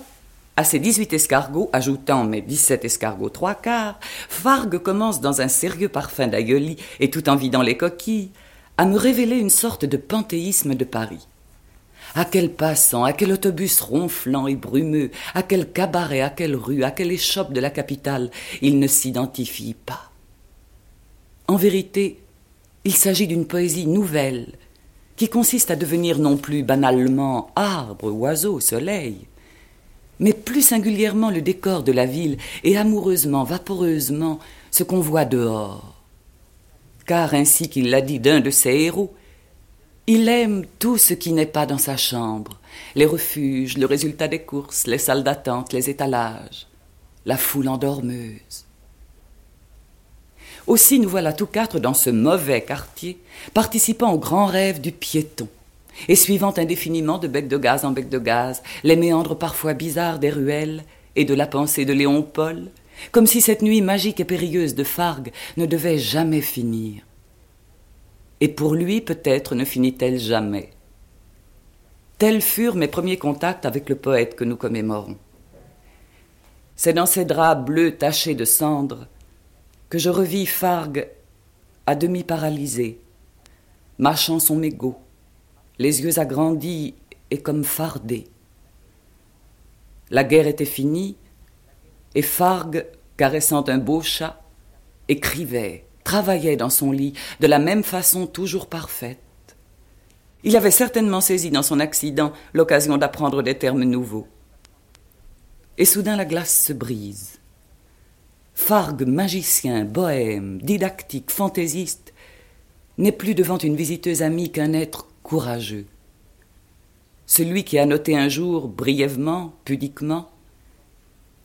à ces 18 escargots, ajoutant mes 17 escargots trois quarts, Fargue commence dans un sérieux parfum d'aïoli et tout en vidant les coquilles, à me révéler une sorte de panthéisme de Paris. À quel passant, à quel autobus ronflant et brumeux, à quel cabaret, à quelle rue, à quelle échoppe de la capitale, il ne s'identifie pas. En vérité, il s'agit d'une poésie nouvelle, qui consiste à devenir non plus banalement arbre, oiseau, soleil, mais plus singulièrement le décor de la ville et amoureusement, vaporeusement, ce qu'on voit dehors. Car ainsi qu'il l'a dit d'un de ses héros, il aime tout ce qui n'est pas dans sa chambre, les refuges, le résultat des courses, les salles d'attente, les étalages, la foule endormeuse. Aussi nous voilà tous quatre dans ce mauvais quartier, participant au grand rêve du piéton et suivant indéfiniment de bec de gaz en bec de gaz les méandres parfois bizarres des ruelles et de la pensée de Léon Paul, comme si cette nuit magique et périlleuse de Fargue ne devait jamais finir. Et pour lui, peut-être, ne finit-elle jamais. Tels furent mes premiers contacts avec le poète que nous commémorons. C'est dans ces draps bleus tachés de cendres que je revis Fargue à demi paralysé, mâchant son mégot, les yeux agrandis et comme fardés. La guerre était finie, et Fargue, caressant un beau chat, écrivait, travaillait dans son lit de la même façon toujours parfaite. Il avait certainement saisi dans son accident l'occasion d'apprendre des termes nouveaux. Et soudain la glace se brise. Fargue, magicien, bohème, didactique, fantaisiste, n'est plus devant une visiteuse amie qu'un être courageux. Celui qui a noté un jour, brièvement, pudiquement,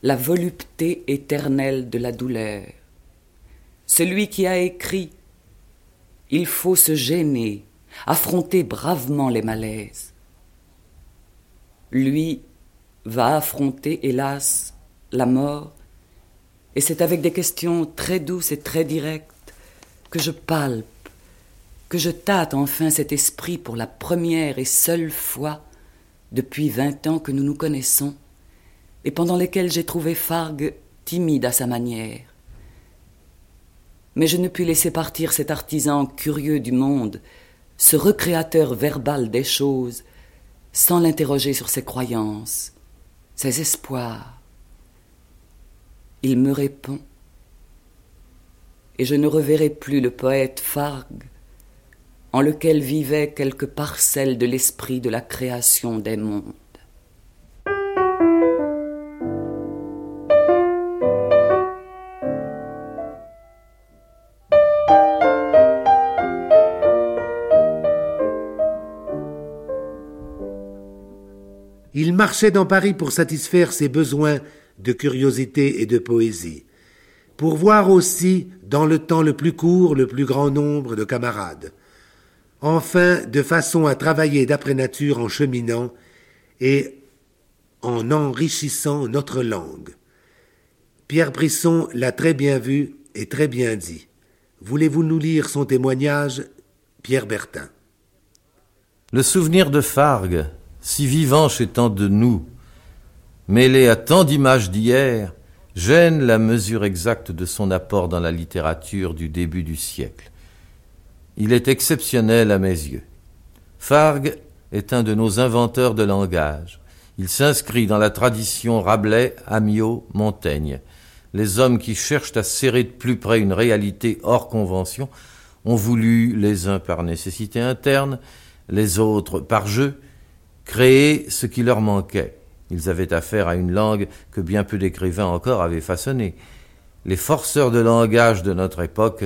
la volupté éternelle de la douleur. Celui qui a écrit Il faut se gêner, affronter bravement les malaises. Lui va affronter, hélas, la mort, et c'est avec des questions très douces et très directes que je palpe que je tâte enfin cet esprit pour la première et seule fois depuis vingt ans que nous nous connaissons, et pendant lesquels j'ai trouvé Fargue timide à sa manière. Mais je ne puis laisser partir cet artisan curieux du monde, ce recréateur verbal des choses, sans l'interroger sur ses croyances, ses espoirs. Il me répond, et je ne reverrai plus le poète Fargue en lequel vivaient quelques parcelles de l'esprit de la création des mondes. Marchait dans Paris pour satisfaire ses besoins de curiosité et de poésie, pour voir aussi, dans le temps le plus court, le plus grand nombre de camarades, enfin de façon à travailler d'après nature en cheminant et en enrichissant notre langue. Pierre Brisson l'a très bien vu et très bien dit. Voulez-vous nous lire son témoignage, Pierre Bertin? Le souvenir de Fargue, si vivant chez tant de nous, mêlé à tant d'images d'hier, gêne la mesure exacte de son apport dans la littérature du début du siècle Il est exceptionnel à mes yeux. Fargue est un de nos inventeurs de langage. Il s'inscrit dans la tradition Rabelais, Amiot, Montaigne. Les hommes qui cherchent à serrer de plus près une réalité hors convention ont voulu, les uns par nécessité interne, les autres par jeu, créer ce qui leur manquait. Ils avaient affaire à une langue que bien peu d'écrivains encore avaient façonnée. Les forceurs de langage de notre époque,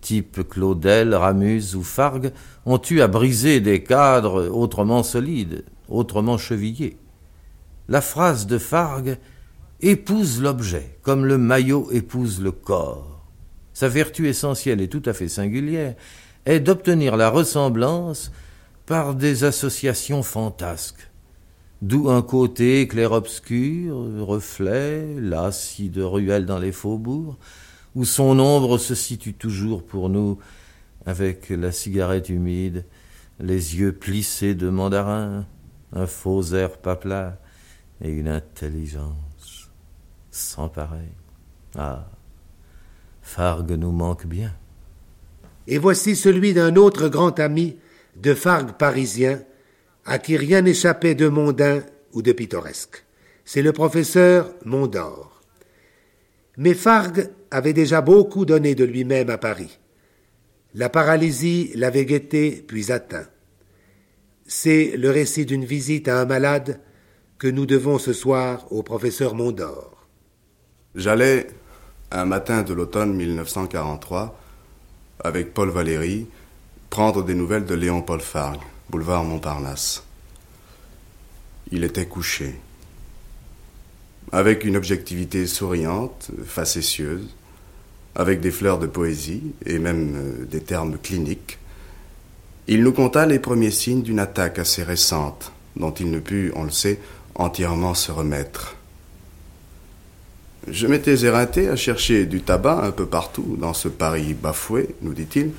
type Claudel, Ramuse ou Fargue, ont eu à briser des cadres autrement solides, autrement chevillés. La phrase de Fargue épouse l'objet, comme le maillot épouse le corps. Sa vertu essentielle et tout à fait singulière est d'obtenir la ressemblance par des associations fantasques. D'où un côté clair-obscur, reflet, lassi de ruelles dans les faubourgs, où son ombre se situe toujours pour nous, avec la cigarette humide, les yeux plissés de mandarin, un faux air plat et une intelligence sans pareil. Ah, Fargue nous manque bien. Et voici celui d'un autre grand ami de Fargue parisien, à qui rien n'échappait de mondain ou de pittoresque. C'est le professeur Mondor. Mais Fargue avait déjà beaucoup donné de lui-même à Paris. La paralysie l'avait guetté puis atteint. C'est le récit d'une visite à un malade que nous devons ce soir au professeur Mondor. J'allais, un matin de l'automne 1943, avec Paul Valéry, prendre des nouvelles de Léon Paul Fargue, boulevard Montparnasse. Il était couché. Avec une objectivité souriante, facétieuse, avec des fleurs de poésie et même euh, des termes cliniques, il nous conta les premiers signes d'une attaque assez récente, dont il ne put, on le sait, entièrement se remettre. Je m'étais éreinté à chercher du tabac un peu partout dans ce Paris bafoué, nous dit-il,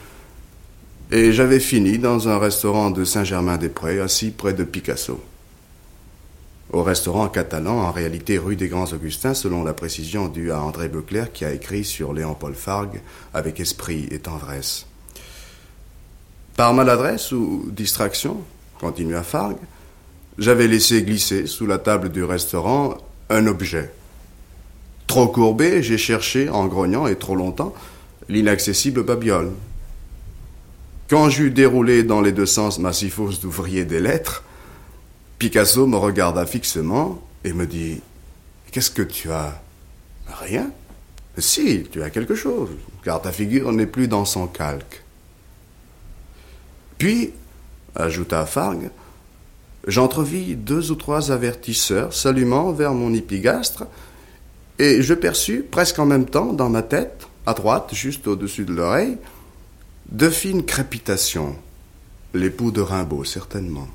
et j'avais fini dans un restaurant de Saint-Germain-des-Prés, assis près de Picasso. Au restaurant catalan, en réalité rue des Grands Augustins, selon la précision due à André Beclerc qui a écrit sur Léon-Paul Fargue avec esprit et tendresse. Par maladresse ou distraction, continua Fargue, j'avais laissé glisser sous la table du restaurant un objet. Trop courbé, j'ai cherché, en grognant et trop longtemps, l'inaccessible babiole. Quand j'eus déroulé dans les deux sens ma siphose d'ouvrier des lettres, Picasso me regarda fixement et me dit Qu'est-ce que tu as? Rien Si, tu as quelque chose, car ta figure n'est plus dans son calque. Puis, ajouta Fargue, j'entrevis deux ou trois avertisseurs s'allumant vers mon épigastre, et je perçus presque en même temps dans ma tête, à droite, juste au-dessus de l'oreille, de fines crépitations. L'époux de Rimbaud, certainement.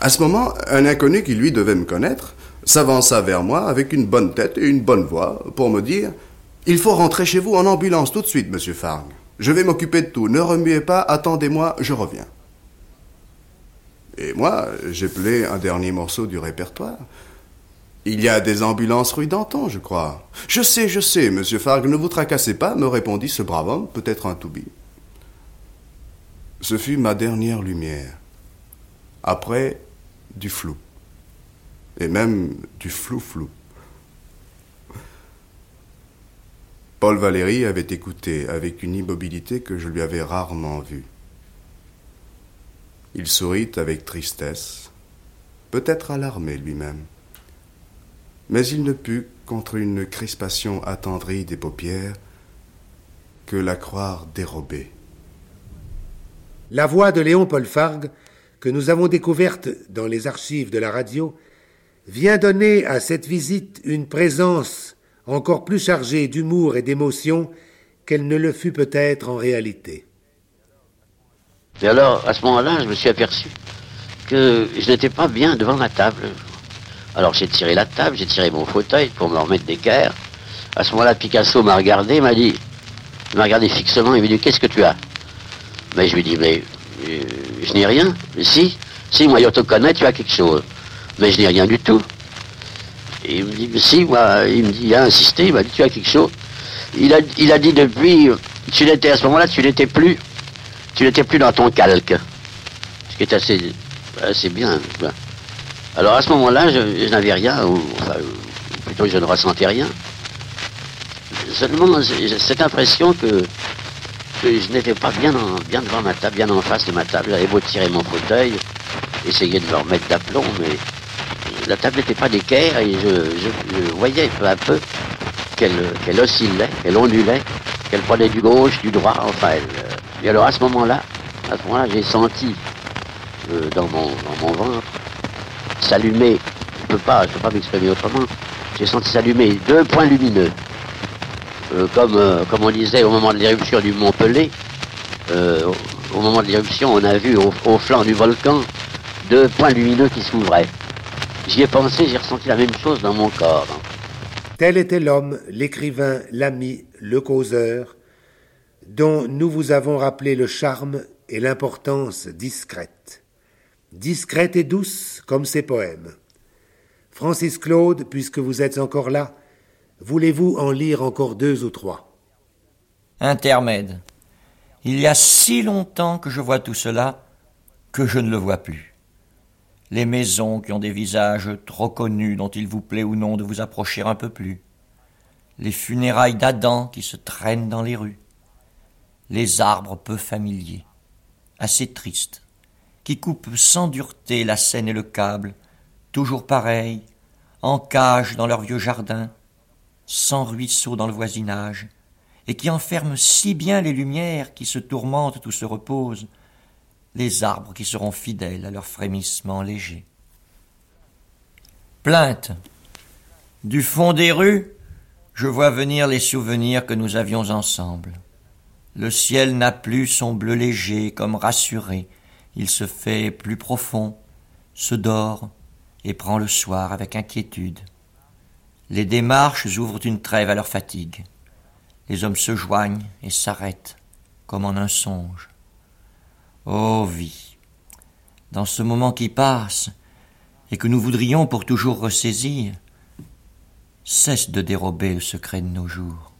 À ce moment, un inconnu qui lui devait me connaître s'avança vers moi avec une bonne tête et une bonne voix pour me dire Il faut rentrer chez vous en ambulance tout de suite, monsieur Fargue. Je vais m'occuper de tout. Ne remuez pas, attendez-moi, je reviens. Et moi, j'ai pelé un dernier morceau du répertoire. Il y a des ambulances rue Danton, je crois. Je sais, je sais, monsieur Fargue, ne vous tracassez pas, me répondit ce brave homme, peut-être un toubib. Ce fut ma dernière lumière. Après, du flou. Et même du flou-flou. Paul Valéry avait écouté avec une immobilité que je lui avais rarement vue. Il sourit avec tristesse, peut-être alarmé lui-même mais il ne put, contre une crispation attendrie des paupières, que la croire dérobée. La voix de Léon Paul Fargue, que nous avons découverte dans les archives de la radio, vient donner à cette visite une présence encore plus chargée d'humour et d'émotion qu'elle ne le fut peut-être en réalité. Et alors, à ce moment-là, je me suis aperçu que je n'étais pas bien devant la table. Alors j'ai tiré la table, j'ai tiré mon fauteuil pour me remettre d'équerre. À ce moment-là, Picasso m'a regardé, m'a dit, m'a regardé fixement, il m'a dit, qu'est-ce que tu as? Mais je lui dis, mais euh, je n'ai rien. Mais si, si, moi, je te connais, tu as quelque chose. Mais je n'ai rien du tout. Et il me dit, mais si, moi, il me dit, il a insisté, il m'a dit, tu as quelque chose. Il a, il a dit depuis, tu l'étais à ce moment-là, tu n'étais plus, tu n'étais plus dans ton calque, ce qui est assez bien. Alors à ce moment-là, je, n'avais rien, ou, enfin, plutôt je ne ressentais rien. Seulement cette impression que, je n'étais pas bien, bien devant ma table, bien en face de ma table. J'avais beau tirer mon fauteuil, essayer de me remettre d'aplomb, mais la table n'était pas d'équerre et je, voyais peu à peu qu'elle oscillait, qu'elle ondulait, qu'elle prenait du gauche, du droit, enfin. et alors à ce moment-là, à ce moment-là, j'ai senti euh, dans, mon, dans mon ventre s'allumer, je peux pas, je peux pas m'exprimer autrement, j'ai senti s'allumer deux points lumineux. Euh, comme, euh, comme on disait au moment de l'éruption du Mont Pelé, au, moment de l'éruption, on a vu au, au flanc du volcan deux points lumineux qui s'ouvraient. J'y ai pensé, j'ai ressenti la même chose dans mon corps. Tel était l'homme, l'écrivain, l'ami, le causeur, dont nous vous avons rappelé le charme et l'importance discrète. Discrète et douce comme ses poèmes. Francis Claude, puisque vous êtes encore là, voulez-vous en lire encore deux ou trois? Intermède. Il y a si longtemps que je vois tout cela que je ne le vois plus. Les maisons qui ont des visages trop connus dont il vous plaît ou non de vous approcher un peu plus, les funérailles d'Adam qui se traînent dans les rues, les arbres peu familiers, assez tristes, qui coupent sans dureté la scène et le câble, toujours pareils, en cage dans leur vieux jardin, sans ruisseau dans le voisinage, et qui enferment si bien les lumières qui se tourmentent ou se reposent, les arbres qui seront fidèles à leur frémissement léger. Plainte. Du fond des rues, je vois venir les souvenirs que nous avions ensemble. Le ciel n'a plus son bleu léger comme rassuré, il se fait plus profond, se dort et prend le soir avec inquiétude. Les démarches ouvrent une trêve à leur fatigue. Les hommes se joignent et s'arrêtent comme en un songe. Ô vie, dans ce moment qui passe, et que nous voudrions pour toujours ressaisir, cesse de dérober le secret de nos jours.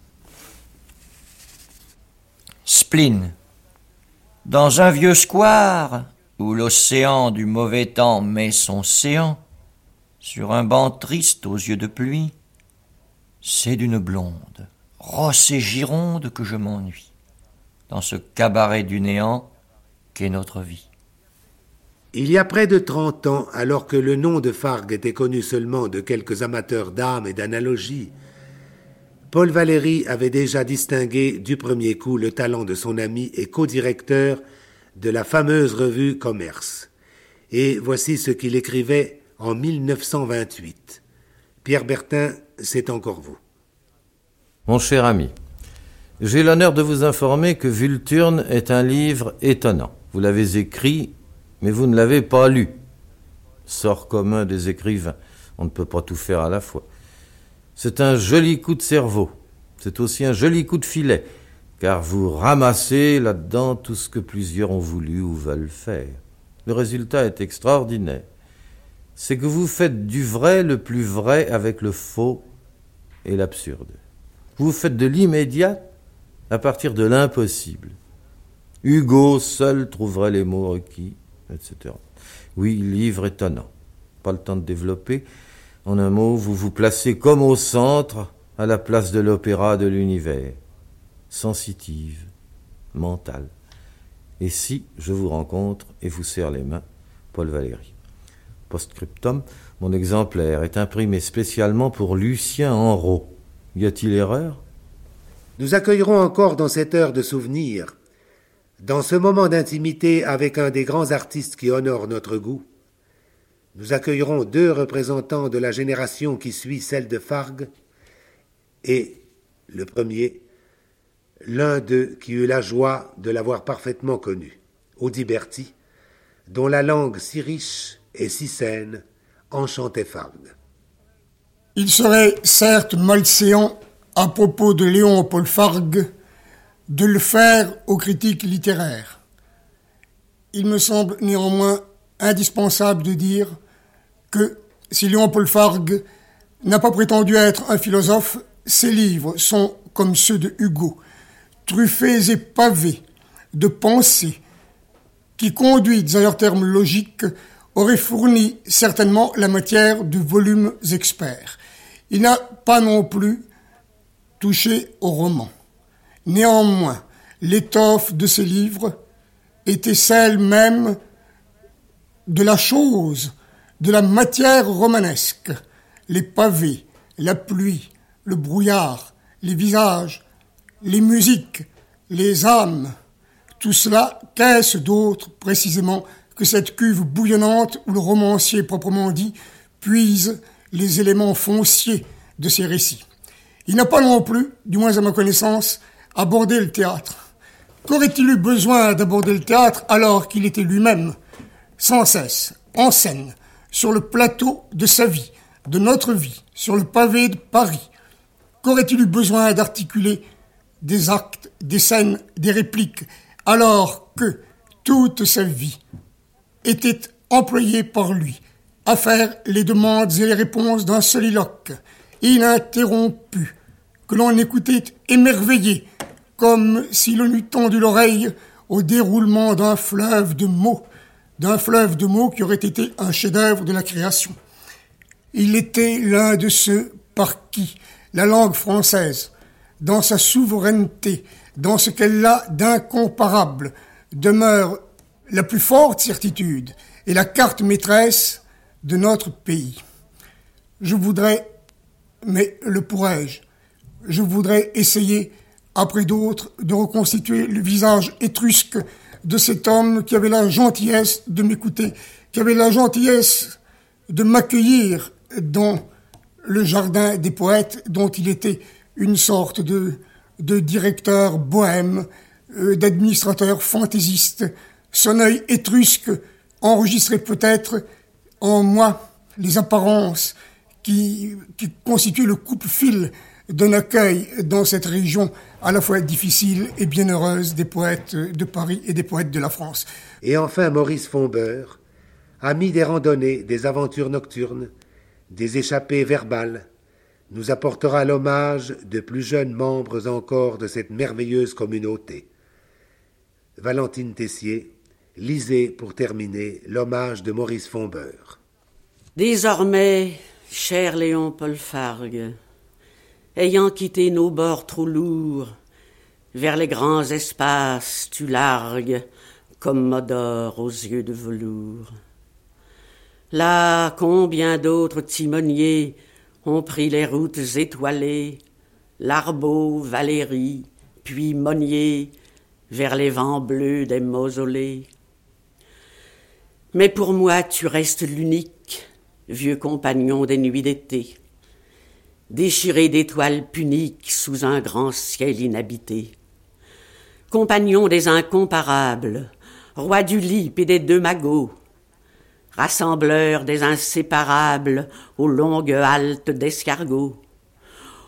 Spleen. Dans un vieux square, où l'océan du mauvais temps met son séant, sur un banc triste aux yeux de pluie, c'est d'une blonde, rosse et gironde que je m'ennuie. Dans ce cabaret du néant, qu'est notre vie. Il y a près de trente ans, alors que le nom de Fargue était connu seulement de quelques amateurs d'âme et d'analogie, Paul Valéry avait déjà distingué du premier coup le talent de son ami et co-directeur de la fameuse revue Commerce. Et voici ce qu'il écrivait en 1928. Pierre Bertin, c'est encore vous. Mon cher ami, j'ai l'honneur de vous informer que Vulturne est un livre étonnant. Vous l'avez écrit, mais vous ne l'avez pas lu. Sort commun des écrivains. On ne peut pas tout faire à la fois. C'est un joli coup de cerveau. C'est aussi un joli coup de filet, car vous ramassez là-dedans tout ce que plusieurs ont voulu ou veulent faire. Le résultat est extraordinaire. C'est que vous faites du vrai le plus vrai avec le faux et l'absurde. Vous faites de l'immédiat à partir de l'impossible. Hugo seul trouverait les mots requis, etc. Oui, livre étonnant. Pas le temps de développer. En un mot, vous vous placez comme au centre, à la place de l'opéra de l'univers. Sensitive, mentale. Et si je vous rencontre et vous serre les mains, Paul Valéry. Postscriptum, mon exemplaire est imprimé spécialement pour Lucien Enrault. Y a-t-il erreur? Nous accueillerons encore dans cette heure de souvenir dans ce moment d'intimité avec un des grands artistes qui honore notre goût, nous accueillerons deux représentants de la génération qui suit celle de Fargue, et le premier, l'un d'eux qui eut la joie de l'avoir parfaitement connu, Audiberti, dont la langue si riche et si saine enchantait Fargue. Il serait certes malséant à propos de Léon Paul Fargue de le faire aux critiques littéraires. Il me semble néanmoins indispensable de dire si Léon Paul Fargue n'a pas prétendu être un philosophe, ses livres sont comme ceux de Hugo, truffés et pavés de pensées qui, conduites à leurs termes logiques, auraient fourni certainement la matière de volumes experts. Il n'a pas non plus touché au roman. Néanmoins, l'étoffe de ses livres était celle même de la chose, de la matière romanesque, les pavés, la pluie, le brouillard, les visages, les musiques, les âmes. Tout cela, qu'est-ce d'autre précisément que cette cuve bouillonnante où le romancier proprement dit puise les éléments fonciers de ses récits? Il n'a pas non plus, du moins à ma connaissance, abordé le théâtre. Qu'aurait-il eu besoin d'aborder le théâtre alors qu'il était lui-même, sans cesse, en scène, sur le plateau de sa vie, de notre vie, sur le pavé de Paris. Qu'aurait-il eu besoin d'articuler des actes, des scènes, des répliques, alors que toute sa vie était employée par lui à faire les demandes et les réponses d'un soliloque, ininterrompu, que l'on écoutait émerveillé, comme si l'on eût tendu l'oreille au déroulement d'un fleuve de mots, d'un fleuve de mots qui aurait été un chef-d'œuvre de la création. Il était l'un de ceux par qui la langue française, dans sa souveraineté, dans ce qu'elle a d'incomparable, demeure la plus forte certitude et la carte maîtresse de notre pays. Je voudrais, mais le pourrais-je, je voudrais essayer, après d'autres, de reconstituer le visage étrusque de cet homme qui avait la gentillesse de m'écouter, qui avait la gentillesse de m'accueillir dans le jardin des poètes dont il était une sorte de, directeur bohème, euh, d'administrateur fantaisiste. Son œil étrusque enregistrait peut-être en moi les apparences qui, qui constituent le coupe-fil d'un accueil dans cette région à la fois difficile et bienheureuse des poètes de Paris et des poètes de la France. Et enfin Maurice Fombeur, ami des randonnées, des aventures nocturnes, des échappées verbales, nous apportera l'hommage de plus jeunes membres encore de cette merveilleuse communauté. Valentine Tessier, lisez pour terminer l'hommage de Maurice Fombeur. Désormais, cher Léon Paul Fargue, ayant quitté nos bords trop lourds, vers les grands espaces tu largues, comme Modore aux yeux de velours. Là, combien d'autres timoniers ont pris les routes étoilées, Larbeau, Valérie, puis Monnier, vers les vents bleus des mausolées. Mais pour moi tu restes l'unique, vieux compagnon des nuits d'été, déchiré d'étoiles puniques sous un grand ciel inhabité. Compagnon des incomparables, roi du lip et des deux magots, rassembleur des inséparables aux longues haltes d'escargots,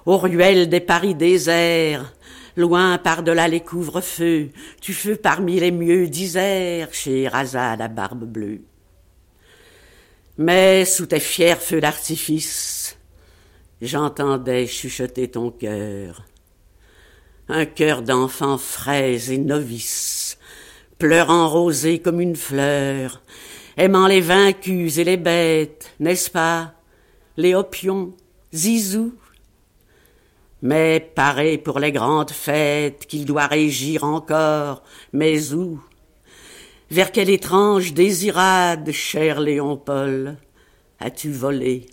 aux ruelles des Paris déserts, loin par-delà les couvre-feux, tu feux parmi les mieux d'Isère, chez Razad à barbe bleue. Mais sous tes fiers feux d'artifice, j'entendais chuchoter ton cœur, un cœur d'enfant frais et novice, pleurant rosé comme une fleur, aimant les vaincus et les bêtes, n'est-ce pas, les opions, zizou, mais paré pour les grandes fêtes qu'il doit régir encore, mais où? Vers quelle étrange désirade, cher Léon as-tu volé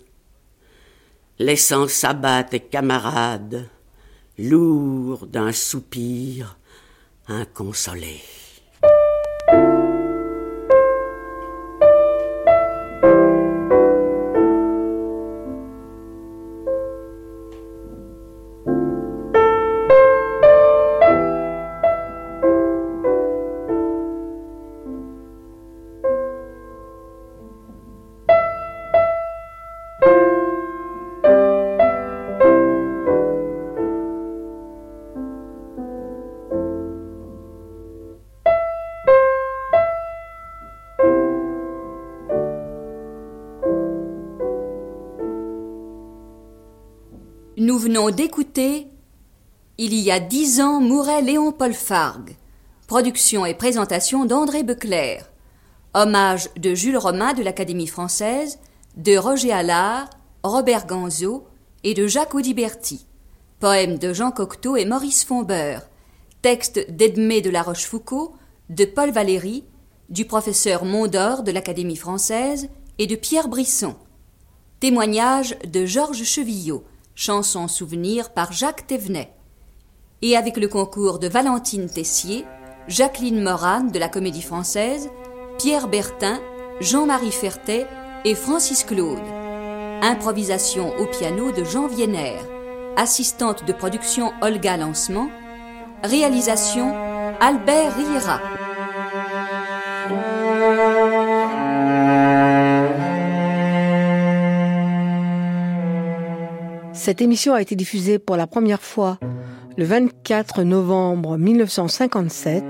Laissant s'abattre tes camarades, lourd d'un soupir inconsolé. Nous venons d'écouter Il y a dix ans mourait Léon Paul Fargue. Production et présentation d'André Beclerc. Hommage de Jules Romain de l'Académie française, de Roger Allard, Robert Ganzo et de Jacques Audiberti. Poème de Jean Cocteau et Maurice Fombeur. Texte d'Edmé de la Rochefoucauld, de Paul Valéry, du professeur Mondor de l'Académie française et de Pierre Brisson. Témoignage de Georges Chevillot, chanson souvenir par Jacques Thévenet. Et avec le concours de Valentine Tessier, Jacqueline Moran de la Comédie Française, Pierre Bertin, Jean-Marie Fertet et Francis Claude. Improvisation au piano de Jean Vienner. Assistante de production Olga Lancement. Réalisation Albert Riera. Cette émission a été diffusée pour la première fois le 24 novembre 1957